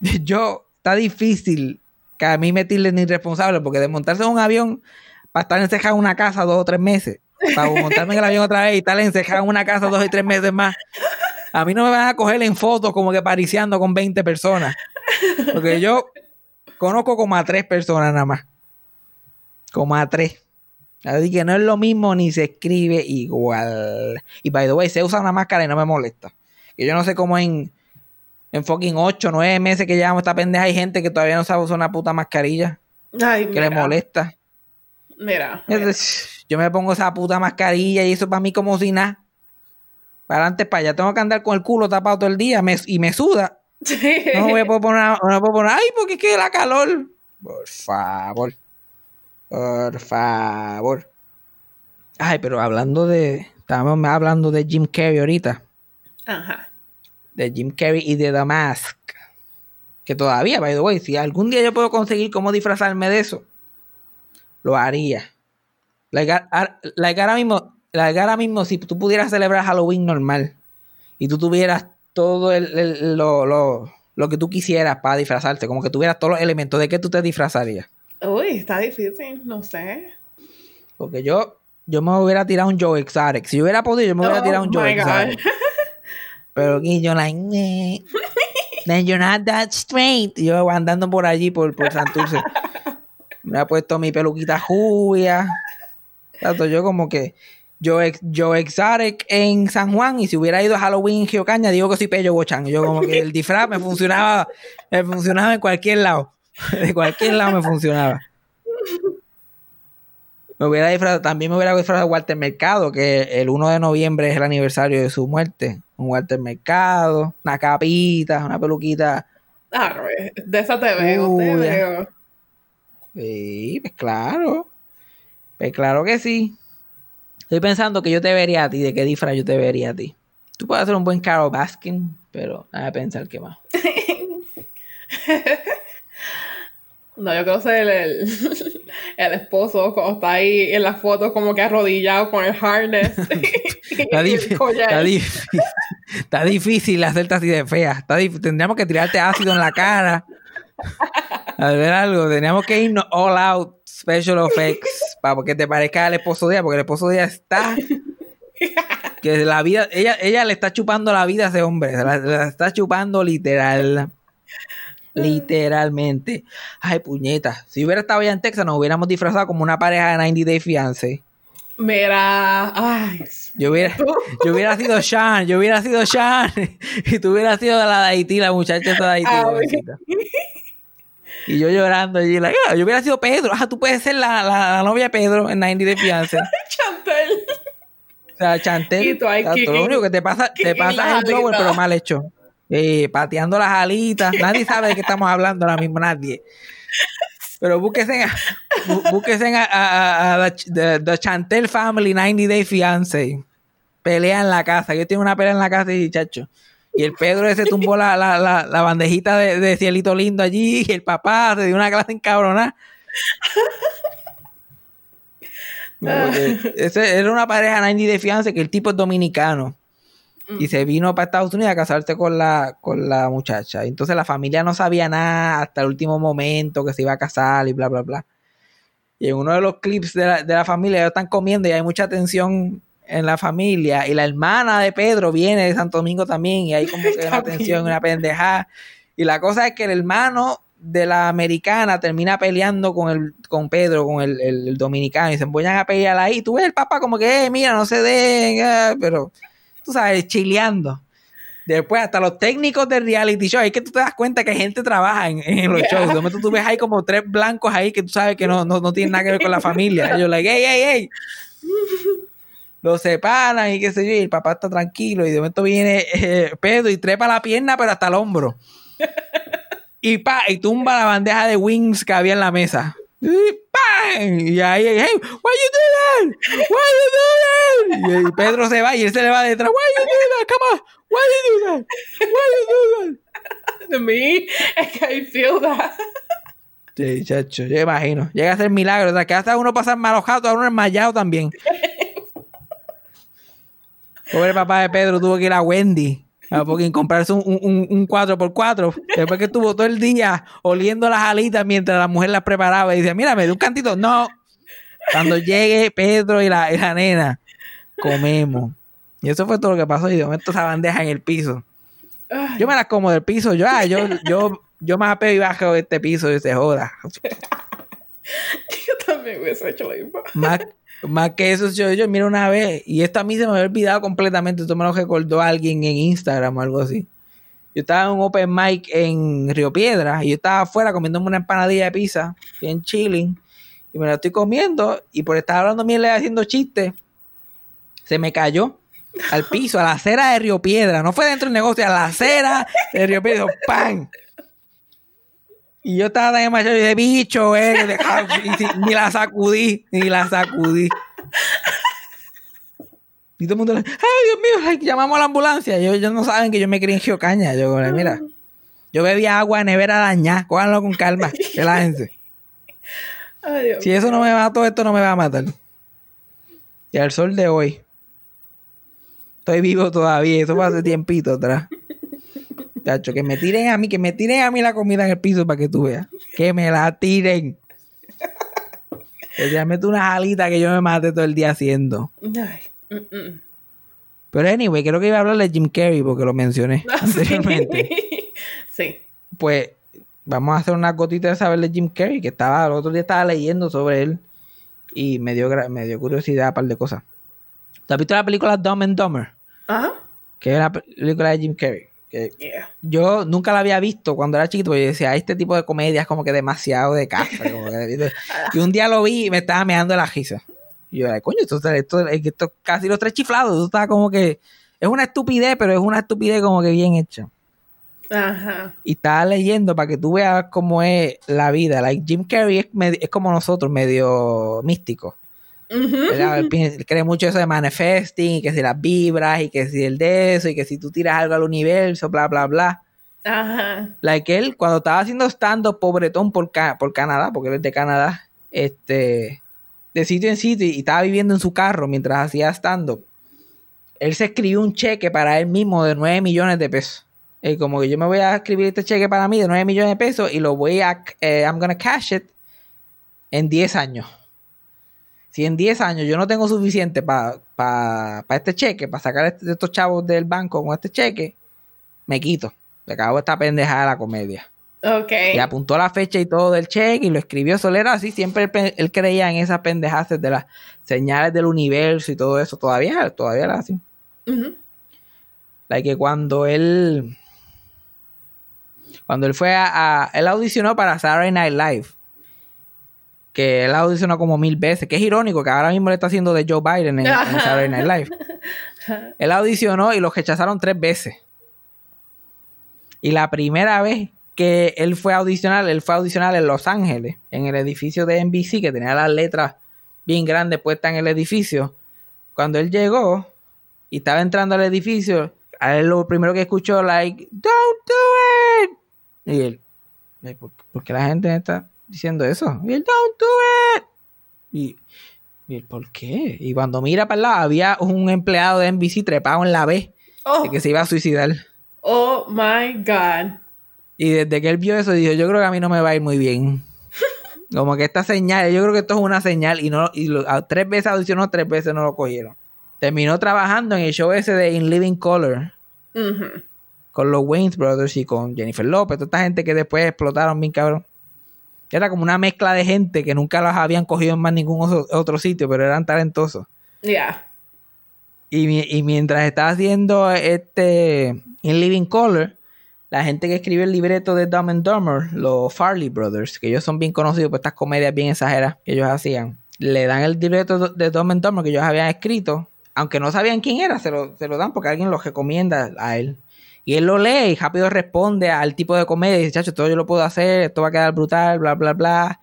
Yo, está difícil que a mí me tilden irresponsable porque desmontarse en un avión para estar encejado en una casa dos o tres meses. Para montarme en el avión otra vez y estar encejado en una casa dos o tres meses más. A mí no me van a coger en fotos como que pariciando con 20 personas. Porque yo conozco como a tres personas nada más. Como a tres. Así que no es lo mismo ni se escribe igual. Y by the way, se usa una máscara y no me molesta. Que yo no sé cómo en, en fucking 8, 9 meses que llevamos esta pendeja hay gente que todavía no sabe usar una puta mascarilla. que le molesta. Mira, mira. Yo me pongo esa puta mascarilla y eso para mí como si nada para adelante, para allá. Tengo que andar con el culo tapado todo el día y me suda. No me puedo poner, no puedo poner, ay, porque es que la calor. Por favor. Por favor. Ay, pero hablando de. Estábamos hablando de Jim Carrey ahorita. Ajá. De Jim Carrey y de The Mask. Que todavía, by the way, si algún día yo puedo conseguir cómo disfrazarme de eso, lo haría. Like, like ahora mismo, ahora mismo, si tú pudieras celebrar Halloween normal y tú tuvieras todo el, lo, que tú quisieras para disfrazarte, como que tuvieras todos los elementos, ¿de qué tú te disfrazarías? Uy, está difícil, no sé. Porque yo, yo me hubiera tirado un Joe Exotic. Si yo hubiera podido, yo me hubiera tirado un Joe Exotic. Pero aquí yo, like, then you're not that straight. Yo andando por allí, por, por Santurce. me ha puesto mi peluquita jubia. Yo como que Joe, Joe Exotic en San Juan y si hubiera ido a Halloween en Geocaña, digo que soy Pello Bochan. Yo como que el disfraz me funcionaba, me funcionaba en cualquier lado. De cualquier lado me funcionaba. Me hubiera disfrazado, también me hubiera disfrazado de Walter Mercado, que el 1 de noviembre es el aniversario de su muerte. Un Walter Mercado, una capita, una peluquita. Ah, de esa te veo, te veo. Sí, pues claro. Pues claro que sí. Estoy pensando que yo te vería a ti, de qué disfraz yo te vería a ti. Tú puedes hacer un buen Carol Baskin, pero nada de pensar qué más. No, yo creo ser el, el, el esposo cuando está ahí en las fotos como que arrodillado con el harness. Está, y el está difícil, está difícil hacerte así de fea. Está tendríamos que tirarte ácido en la cara. A ver algo. Teníamos que irnos all out special effects para que te parezca el esposo de ella, porque el esposo de ella está. Que la vida, ella, ella le está chupando la vida a ese hombre. La, la está chupando literal. Literalmente. Ay, puñeta. Si hubiera estado allá en Texas, nos hubiéramos disfrazado como una pareja de 90 Day Fiance. Mira, ay, Yo hubiera, yo hubiera sido Sean, yo hubiera sido Sean, y tú hubieras sido la de Haití, la muchacha esa de Haití. Y yo llorando allí, like, ah, yo hubiera sido Pedro, ah, tú puedes ser la, la, la novia de Pedro en 90 de fianza. Chantel. O sea, Chantel, Y tú o sea, lo único que te pasa, te kicking pasa las el blower, pero mal hecho. Eh, pateando las alitas, nadie sabe de qué estamos hablando ahora mismo, nadie. Pero búsquese a, bú- búsquese a, a- a- a the, the- the Chantel Family 90 Day Fiance. Pelea en la casa. Yo tengo una pelea en la casa y chacho. Y el Pedro ese tumbó la, la, la, la bandejita de, de cielito lindo allí. Y el papá se dio una clase encabronada. Ese era una pareja 90 de fianza que el tipo es dominicano. Y se vino para Estados Unidos a casarse con la, con la muchacha. Entonces la familia no sabía nada hasta el último momento que se iba a casar y bla, bla, bla. Y en uno de los clips de la, de la familia ellos están comiendo y hay mucha tensión en la familia. Y la hermana de Pedro viene de Santo Domingo también y hay como que una tensión, una pendejada. Y la cosa es que el hermano de la americana termina peleando con el con Pedro, con el, el- el dominicano, y se embollan a pelear ahí. Tú ves el papá como que, "Eh, mira, no se den, ah", pero tú sabes, chileando. Después, hasta los técnicos del reality show, es que tú te das cuenta que gente trabaja en, en los shows. De momento tú ves ahí como tres blancos ahí que tú sabes que no, no, no tienen nada que ver con la familia. Ellos, like, hey, hey, hey. Los separan y qué sé yo, y el papá está tranquilo. Y de momento viene eh, Pedro y trepa la pierna, pero hasta el hombro. Y pa, y tumba la bandeja de wings que había en la mesa. Y ¡pam! Y ahí, hey, why you do that? Why you do that? Y, y Pedro se va y él se le va detrás. Why you do that? Come on. Why you do that? Why you do that? Es que I feel that. Sí, chacho, yo imagino. Llega a ser milagro. O sea, que hasta uno pasar mal ojado, a uno enmayado también. Pobre papá de Pedro tuvo que ir a Wendy a comprarse un, un, un 4x4. Después que estuvo todo el día oliendo las alitas mientras la mujer las preparaba. Y dice, mira, me dio un cantito. No. Cuando llegue Pedro y la, y la nena, comemos. Y eso fue todo lo que pasó. Y de momento esa bandeja en el piso. Yo me las como del piso. Yo, ah, yo, yo, yo me apeo y bajo de este piso y se joda. yo también hubiese hecho lo mismo. Más, más que eso, yo, yo mira una vez, y esto a mí se me había olvidado completamente, esto me lo recordó alguien en Instagram o algo así. Yo estaba en un open mic en Río Piedra y yo estaba afuera comiéndome una empanadilla de pizza, bien chilling, y me la estoy comiendo, y por estar hablando mierda haciendo chistes, se me cayó al piso, a la acera de Río Piedra, no fue dentro del negocio, a la acera de Río Piedra, ¡pam! Y yo estaba tan demasiado de bicho, eh, de- y ni la sacudí, ni la sacudí. Y todo el mundo, le- ay, Dios mío, ay, llamamos a la ambulancia. Ellos, ellos no saben que yo me crié en Geocaña. Yo, mira, yo bebía agua de nevera dañada, cóganlo con calma, relájense. Ay, Dios Si eso no me mató, esto no me va a matar. Y al sol de hoy, estoy vivo todavía, eso fue hace tiempito atrás. Que me tiren a mí, que me tiren a mí la comida en el piso para que tú veas. Que me la tiren. Que ya meto una jalita que yo me mate todo el día haciendo. Ay, mm, mm. Pero anyway, creo que iba a hablar de Jim Carrey porque lo mencioné anteriormente. Sí. Pues vamos a hacer una gotita de saber de Jim Carrey, que estaba, el otro día estaba leyendo sobre él y me dio, me dio curiosidad un par de cosas. ¿Te has visto la película Dumb and Dumber? Ajá. Que es la película de Jim Carrey. Que Yeah. yo nunca la había visto cuando era chiquito, porque yo decía, este tipo de comedia es como que demasiado de café. como que- y un día lo vi y me estaba meando de la risa. Y yo, coño, esto, esto, esto, casi los tres chiflados, esto está como que, es una estupidez, pero es una estupidez como que bien hecha. Ajá. Y estaba leyendo para que tú veas cómo es la vida. Like Jim Carrey es como nosotros, medio místico. Cree mucho eso de manifesting, y que si las vibras, y que si el de eso, y que si tú tiras algo al universo, bla, bla, bla. Ajá. Like él, cuando estaba haciendo stand-up pobretón por, Ca- por Canadá, porque él es de Canadá, este, de sitio en sitio, y estaba viviendo en su carro mientras hacía stand-up, él se escribió un cheque para él mismo de 9 millones de pesos. Y como que yo me voy a escribir este cheque para mí de 9 millones de pesos y lo voy a, eh, I'm gonna cash it en 10 años. Si en 10 años yo no tengo suficiente para este cheque, para sacar este- estos chavos del banco con este cheque, me quito. Le acabo esta pendejada de la comedia. Ok. Y apuntó la fecha y todo del cheque y lo escribió. Solo era así. Siempre él, él creía en esas pendejadas de las señales del universo y todo eso. Todavía, todavía era así. Ujú. Like que cuando él. Cuando él fue a, a- Él audicionó para Saturday Night Live. Que él audicionó como mil veces. Que es irónico que ahora mismo le está haciendo de Joe Biden en, en Saturday Night Live. Él audicionó y lo rechazaron tres veces. Y la primera vez que él fue a audicionar, él fue a audicionar en Los Ángeles, en el edificio de NBC, que tenía las letras bien grandes puestas en el edificio. Cuando él llegó y estaba entrando al edificio, a él lo primero que escuchó, like, don't do it. Y él, like, ¿por, por qué la gente está diciendo eso? Y él, don't do it. Y, y él, ¿por qué? Y cuando mira para el lado, había un empleado de NBC trepado en la B, Oh, de que se iba a suicidar. oh my God. Y desde que él vio eso, dijo, yo creo que a mí no me va a ir muy bien. Como que esta señal, yo creo que esto es una señal y no y lo- a- tres veces audicionó, tres veces no lo cogieron. Terminó trabajando en el show ese de In Living Color con los Waynes Brothers y con Jennifer Lopez, toda esta gente que después explotaron bien cabrón. Era como una mezcla de gente que nunca los habían cogido en más ningún otro, otro sitio, pero eran talentosos. Yeah. Y, y mientras estaba haciendo este In Living Color, la gente que escribe el libreto de Dumb and Dumber, los Farley Brothers, que ellos son bien conocidos por estas comedias bien exageradas que ellos hacían, le dan el libreto de Dumb and Dumber que ellos habían escrito, aunque no sabían quién era, se lo, se lo dan porque alguien lo recomienda a él. Y él lo lee y rápido responde al tipo de comedia y dice, chacho, todo yo lo puedo hacer, esto va a quedar brutal, bla, bla, bla.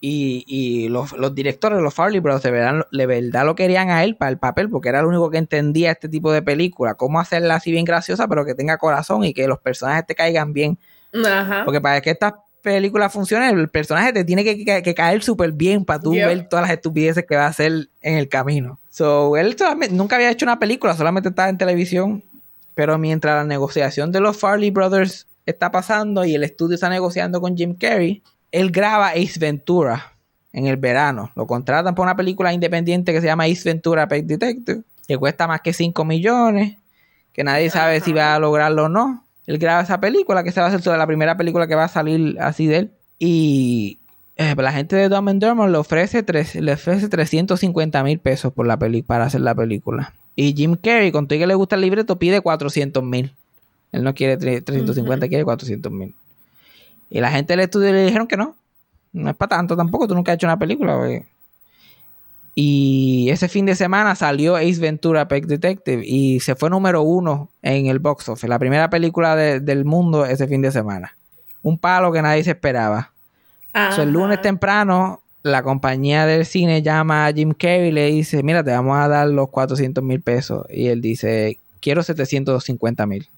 Y, y los, los directores, los Farley Brothers, de verdad, de verdad lo querían a él para el papel, porque era el único que entendía este tipo de película, cómo hacerla así bien graciosa, pero que tenga corazón y que los personajes te caigan bien. Ajá. Porque para que estas películas funcionen, el personaje te tiene que, que- que caer súper bien para tú ver todas las estupideces que va a hacer en el camino. So, él nunca había hecho una película, solamente estaba en televisión. Pero mientras la negociación de los Farley Brothers está pasando y el estudio está negociando con Jim Carrey, él graba Ace Ventura en el verano. Lo contratan para una película independiente que se llama Ace Ventura Pet Detective, que cuesta más que 5 millones, que nadie sabe si va a lograrlo o no. Él graba esa película, que se va a hacer la primera película que va a salir así de él. Y eh, la gente de Dumb and le ofrece, tres, le ofrece 350 mil pesos por la peli para hacer la película. Y Jim Carrey, con todo y que le gusta el libreto, pide 400 mil. Él no quiere tre- 350, quiere 400 mil. Y la gente del estudio le dijeron que no. No es para tanto tampoco, tú nunca has hecho una película. güey. Y ese fin de semana salió Ace Ventura Pet Detective y se fue número uno en el box office. La primera película de- del mundo ese fin de semana. Un palo que nadie se esperaba. So, el lunes temprano, la compañía del cine llama a Jim Carrey y le dice, mira, te vamos a dar los 400 mil pesos. Y él dice, quiero 750 mil.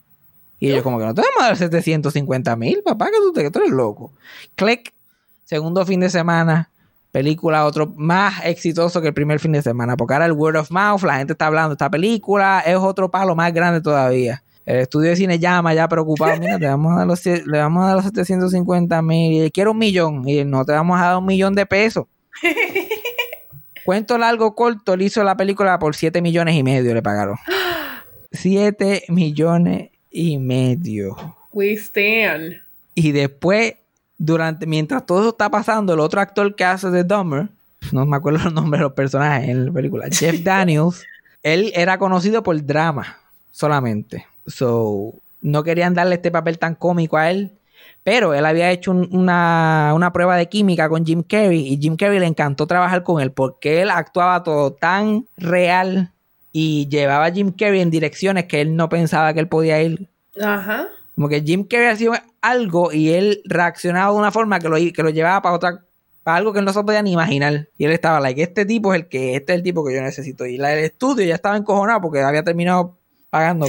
Y ellos como que no te vamos a dar 750 mil, papá, que tú, te- que eres loco. Click, segundo fin de semana, película otro más exitoso que el primer fin de semana, porque ahora el word of mouth, la gente está hablando de esta película, es otro palo más grande todavía. El estudio de cine llama ya preocupado, mira, te vamos a dar los, le vamos a dar los 750 mil, y él quiere un millón, y no te vamos a dar un millón de pesos. Cuento largo, corto, le hizo la película por 7 millones y medio, le pagaron. 7 millones y medio. We stand. Y después, durante, mientras todo eso está pasando, el otro actor que hace de Dumber, no me acuerdo los nombres de los personajes en la película, Jeff Daniels, él era conocido por drama solamente. So, no querían darle este papel tan cómico a él. Pero él había hecho un- una, una prueba de química con Jim Carrey y Jim Carrey le encantó trabajar con él porque él actuaba todo tan real y llevaba a Jim Carrey en direcciones que él no pensaba que él podía ir. Ajá. Como que Jim Carrey hacía algo y él reaccionaba de una forma que lo, que lo llevaba para otra para algo que él no se podía ni imaginar. Y él estaba like, este tipo es el que, este es el tipo que yo necesito. Y la del estudio ya estaba encojonado porque había terminado pagando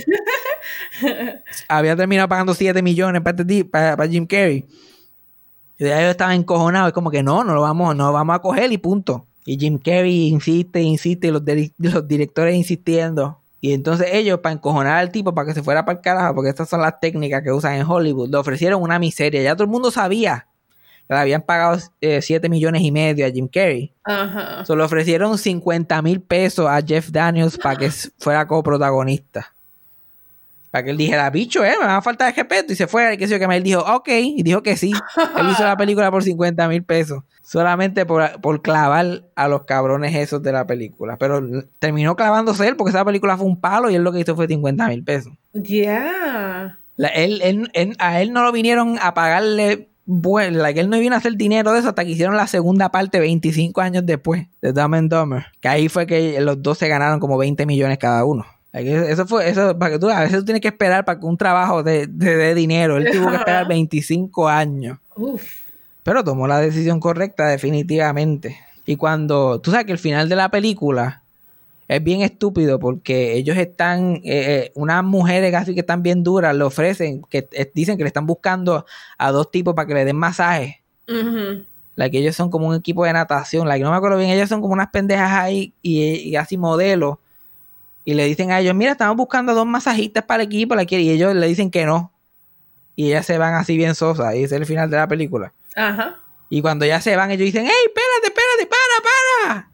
había terminado pagando 7 millones para, este para, para Jim Carrey. Y de ahí yo estaba encojonado. Es como que no, no lo vamos, no lo vamos a coger y punto. Y Jim Carrey insiste, insiste, y los, directores insistiendo. Y entonces ellos, para encojonar al tipo, para que se fuera para el carajo, porque estas son las técnicas que usan en Hollywood, le ofrecieron una miseria. Ya todo el mundo sabía que le habían pagado 7 millones y medio a Jim Carrey. Ajá. Solo ofrecieron 50 mil pesos a Jeff Daniels para que fuera coprotagonista. Para que él dijera, bicho, eh, me va a falta de respeto. Y se fue, y qué sé yo, que él dijo, ok. Y dijo que sí. Él hizo la película por 50 mil pesos. Solamente por, por clavar a los cabrones esos de la película. Pero terminó clavándose él porque esa película fue un palo y él lo que hizo fue 50 mil pesos. Yeah. La- él, él- él- a él no lo vinieron a pagarle bueno, like, él no vino a hacer dinero de eso hasta que hicieron la segunda parte 25 años después de Dumb and Dumber. Que ahí fue que los dos se ganaron como 20 millones cada uno. Eso fue, eso, para que tú, a veces tú tienes que esperar para que un trabajo de, de, de dinero. Él tuvo que esperar 25 años. Uf. Pero tomó la decisión correcta, definitivamente. Y cuando, tú sabes que el final de la película es bien estúpido porque ellos están, eh, eh, unas mujeres casi que están bien duras, le ofrecen, que eh, dicen que le están buscando a dos tipos para que le den masaje. Ujú. Like, ellos son como un equipo de natación, like, no me acuerdo bien, ellos son como unas pendejas ahí y, y así modelos. Y le dicen a ellos, mira, estamos buscando dos masajistas para el equipo, la quiere-". y ellos le dicen que no. Y ellas se van así bien sosas, y ese es el final de la película. Ajá. Y cuando ya se van, ellos dicen, hey, espérate, espérate, para, para.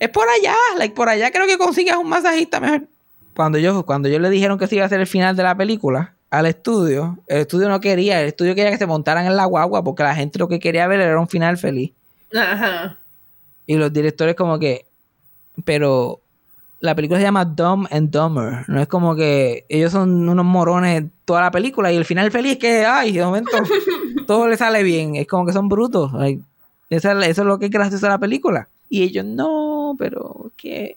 Es por allá, like, por allá creo que consigas un masajista mejor. Cuando yo, cuando yo le dijeron que se iba a ser el final de la película al estudio, el estudio no quería, el estudio quería que se montaran en la guagua porque la gente lo que quería ver era un final feliz. Ajá. Y los directores como que, pero la película se llama Dumb and Dumber. No es como que ellos son unos morones toda la película y el final feliz que, ay, de momento todo le sale bien. Es como que son brutos. like, esa es la- eso es lo que es gracioso de la película. Y ellos, no, pero que...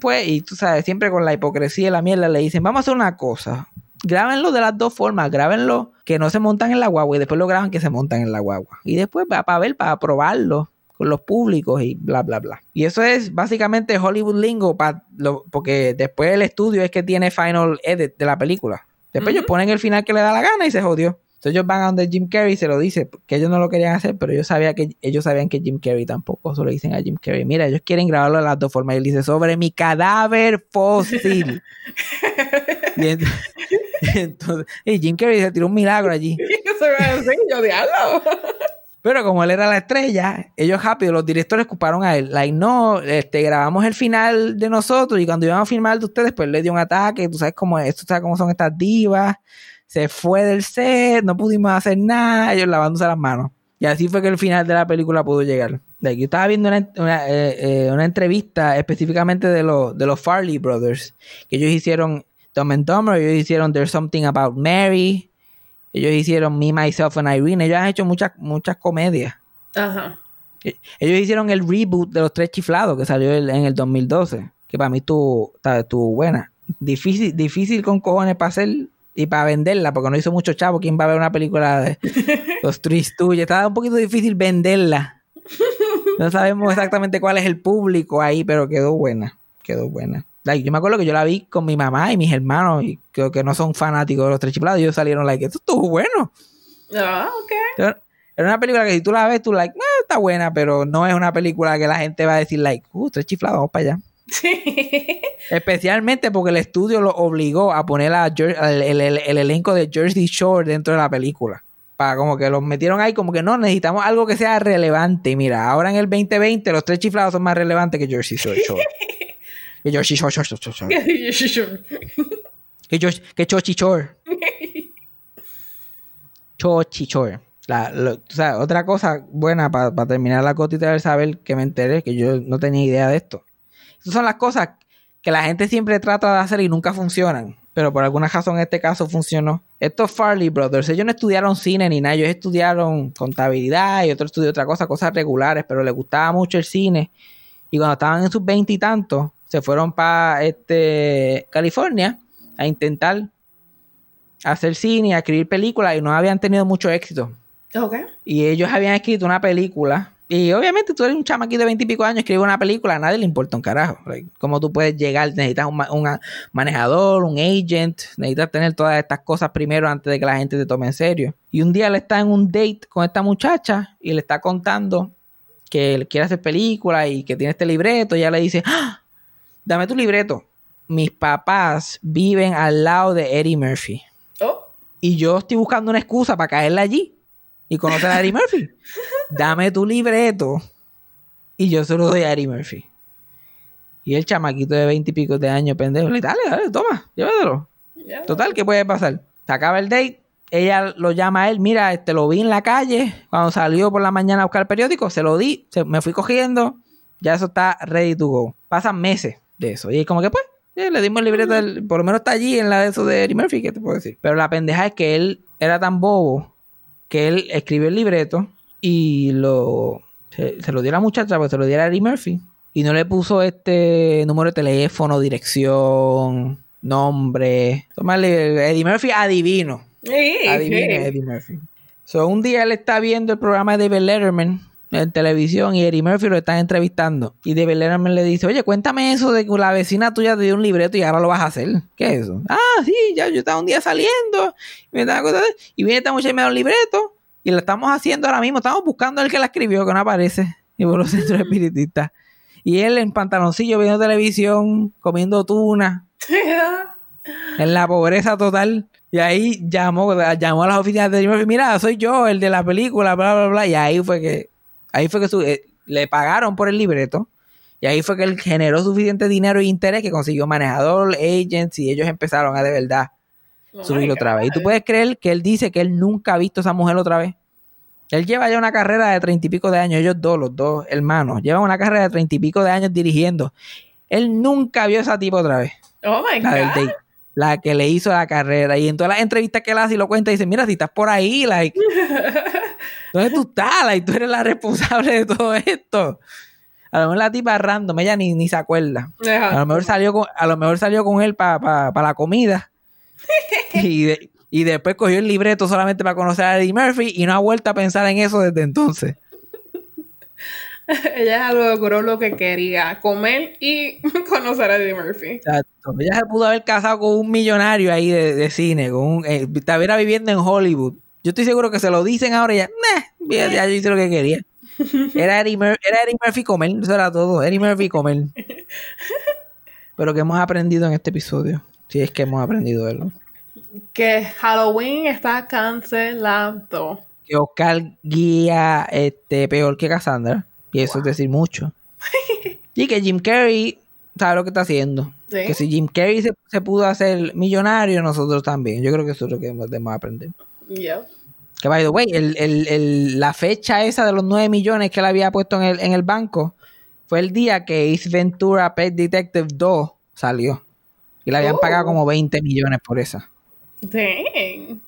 Pues, y tú sabes, siempre con la hipocresía y la mierda le dicen, vamos a hacer una cosa. Grábenlo de las dos formas. Grábenlo que no se montan en la guagua y después lo graban que se montan en la guagua. Y después va para ver, para probarlo con los públicos y bla, bla, bla. Y eso es básicamente Hollywood lingo, pa- lo- porque después el estudio es que tiene final edit de la película. Después ellos ponen el final que le da la gana y se jodió. Entonces ellos van a donde Jim Carrey y se lo dice, que ellos no lo querían hacer, pero ellos sabían que, ellos sabían que Jim Carrey tampoco. Eso le dicen a Jim Carrey, mira, ellos quieren grabarlo de las dos formas. Y él dice, sobre mi cadáver fósil. y ent- entonces, y Jim Carrey se tiró un milagro allí. ¿Qué se va a decir? Yo diablo. Pero como él era la estrella, ellos rápido, los directores culparon a él. Like, no, este, grabamos el final de nosotros y cuando iban a filmar de ustedes, pues le dio un ataque. Tú sabes cómo es, tú cómo son estas divas. Se fue del set, no pudimos hacer nada, ellos lavándose las manos. Y así fue que el final de la película pudo llegar. Like, yo estaba viendo una, eh, eh, una entrevista específicamente de, los de los Farley Brothers, que ellos hicieron Dumb and Dumber, ellos hicieron There's Something About Mary, ellos hicieron Me, Myself and Irene, ellos han hecho muchas, muchas comedias. Ajá. Eh, Ellos hicieron el reboot de Los Tres Chiflados que salió el- en el 2012, que para mí estuvo, estuvo buena. Difícil, difícil con cojones para hacer y para venderla, porque no hizo mucho chavo. ¿Quién va a ver una película de Los Tres Tuyos? Estaba un poquito difícil venderla. No sabemos exactamente cuál es el público ahí, pero quedó buena. Quedó buena. Like, yo me acuerdo que yo la vi con mi mamá y mis hermanos, y creo que no son fanáticos de Los Tres Chiflados, y ellos salieron like, esto estuvo bueno. Ah, ok. Era una película que si tú la ves, tú like, "Ah, está buena, pero no es una película que la gente va a decir like, uh, estoy chiflado, vamos para allá. Sí. Especialmente porque el estudio lo obligó a poner a Jer- al- el, el- el elenco de Jersey Shore dentro de la película. Para como que los metieron ahí, como que no, necesitamos algo que sea relevante. Y Mira, ahora en el 2020 los tres chiflados son más relevantes que Jersey Shore. Que Jersey Shore, Shore, Shore, Shore. Que, George- que Chochi Shore. Chochi Shore. La, lo- tú sabes, otra cosa buena para terminar la cotita del saber que me enteré, que yo no tenía idea de esto. Esas son las cosas que la gente siempre trata de hacer y nunca funcionan. Pero por alguna razón en este caso funcionó. Estos Farley Brothers, ellos no estudiaron cine ni nada, ellos estudiaron contabilidad y otro estudió otra cosa, cosas regulares, pero les gustaba mucho el cine. Y cuando estaban en sus veintitantos, se fueron para este, California a intentar hacer cine, a escribir películas y no habían tenido mucho éxito. Ok. Y ellos habían escrito una película Y obviamente tú eres un chamaquito de veintipico años, escribe una película, a nadie le importa un carajo. Like, ¿Cómo tú puedes llegar? Necesitas un, ma- un manejador, un agent, necesitas tener todas estas cosas primero antes de que la gente te tome en serio. Y un día él está en un date con esta muchacha y le está contando que él quiere hacer película y que tiene este libreto. Y ella le dice, "Ah, dame tu libreto. Mis papás viven al lado de Eddie Murphy. Oh, Y yo estoy buscando una excusa para caerle allí y conocer a Eddie Murphy. Dame tu libreto y yo se lo doy a Eddie Murphy. Y el chamaquito de veinte y pico de años, pendejo, le dale, dale, toma, llévatelo. Total, ¿qué puede pasar? Se acaba el date, ella lo llama a él, mira, este lo vi en la calle, cuando salió por la mañana a buscar el periódico, se lo di, se- me fui cogiendo, ya eso está ready to go. Pasan meses de eso. Y es como que pues, eh, le dimos el libreto, del- por lo menos está allí en la de eso de Eddie Murphy, ¿qué te puedo decir? Pero la pendeja es que él era tan bobo que él escribió el libreto y lo se, se lo dio a la muchacha, pues se lo dio a Eddie Murphy. Y no le puso este número de teléfono, dirección, nombre. Tomarle Eddie Murphy adivino. Sí, Adivina sí. Eddie Murphy. So, un día él está viendo el programa de David Letterman en televisión y Eddie Murphy lo están entrevistando. Y David Letterman le dice, oye, cuéntame eso de que la vecina tuya te dio un libreto y ahora lo vas a hacer. ¿Qué es eso? Ah, sí, ya yo estaba un día saliendo y, me estaba acordando- y viene esta muchacha y me da un libreto y lo estamos haciendo ahora mismo. Estamos buscando el que la escribió, que no aparece. Y por los centros espiritistas. Y él en pantaloncillo viendo televisión, comiendo tuna en la pobreza total. Y ahí llamó, llamó a las oficinas de Murphy, mira, soy yo, el de la película, bla, bla, bla. Y ahí fue que, ahí fue que su- eh, le pagaron por el libreto. Y ahí fue que él generó suficiente dinero e interés que consiguió manejador, agents, y ellos empezaron a de verdad Oh subirlo otra vez. Y tú God. puedes creer que él dice que él nunca ha visto a esa mujer otra vez. Él lleva ya una carrera de treinta y pico de años, ellos dos, los dos hermanos, llevan una carrera de treinta y pico de años dirigiendo. Él nunca vio a esa tipa otra vez Oh my la God. la que le hizo la carrera. Y en todas las entrevistas que él hace y lo cuenta, dice, mira, si estás por ahí, like, ¿dónde tú estás? Like, tú eres la responsable de todo esto. A lo mejor la tipa random, ella ni, ni se acuerda. A lo mejor salió con, a lo mejor salió con él para la comida. y, de- y después cogió el libreto solamente para conocer a Eddie Murphy y no ha vuelto a pensar en eso desde entonces. Ella logró lo que quería, comer y conocer a Eddie Murphy. Exacto. Ella se pudo haber casado con un millonario ahí de, de cine, con un, eh, estuviera viviendo en Hollywood. Yo estoy seguro que se lo dicen ahora y ya, "Nah, ya, ya yo hice lo que quería. Era Eddie, Mur- era Eddie Murphy comer, eso era todo. Eddie Murphy comer. Pero que hemos aprendido en este episodio. Si es que hemos aprendido de. Que Halloween está cancelado. Que Oscar guía este, peor que Cassandra. Y eso es decir mucho. y que Jim Carrey sabe lo que está haciendo. Sí. Que si Jim Carrey se, se pudo hacer millonario, nosotros también. Yo creo que eso es lo que debemos aprender. Yep. Que by the way, el, el- el- la fecha esa de los 9 millones que él había puesto en el, en el banco fue el día que Ace Ventura Pet Detective 2 salió. Y le habían Oh. pagado como 20 millones por esa. Dang.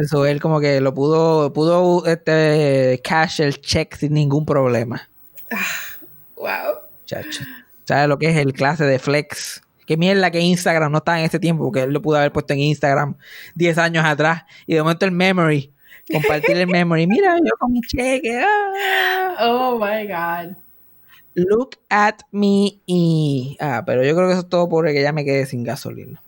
Eso él como que lo pudo, pudo este, cash el check sin ningún problema. Wow. Chacho. ¿Sabes lo que es el clase de flex? Qué mierda que Instagram no está en ese tiempo, porque él lo pudo haber puesto en Instagram 10 años atrás. Y de momento el memory, compartir el memory. Mira, yo con mi cheque. ah. Oh my God. Look at me. Y... Ah, pero yo creo que eso es todo por que ya me quedé sin gasolina.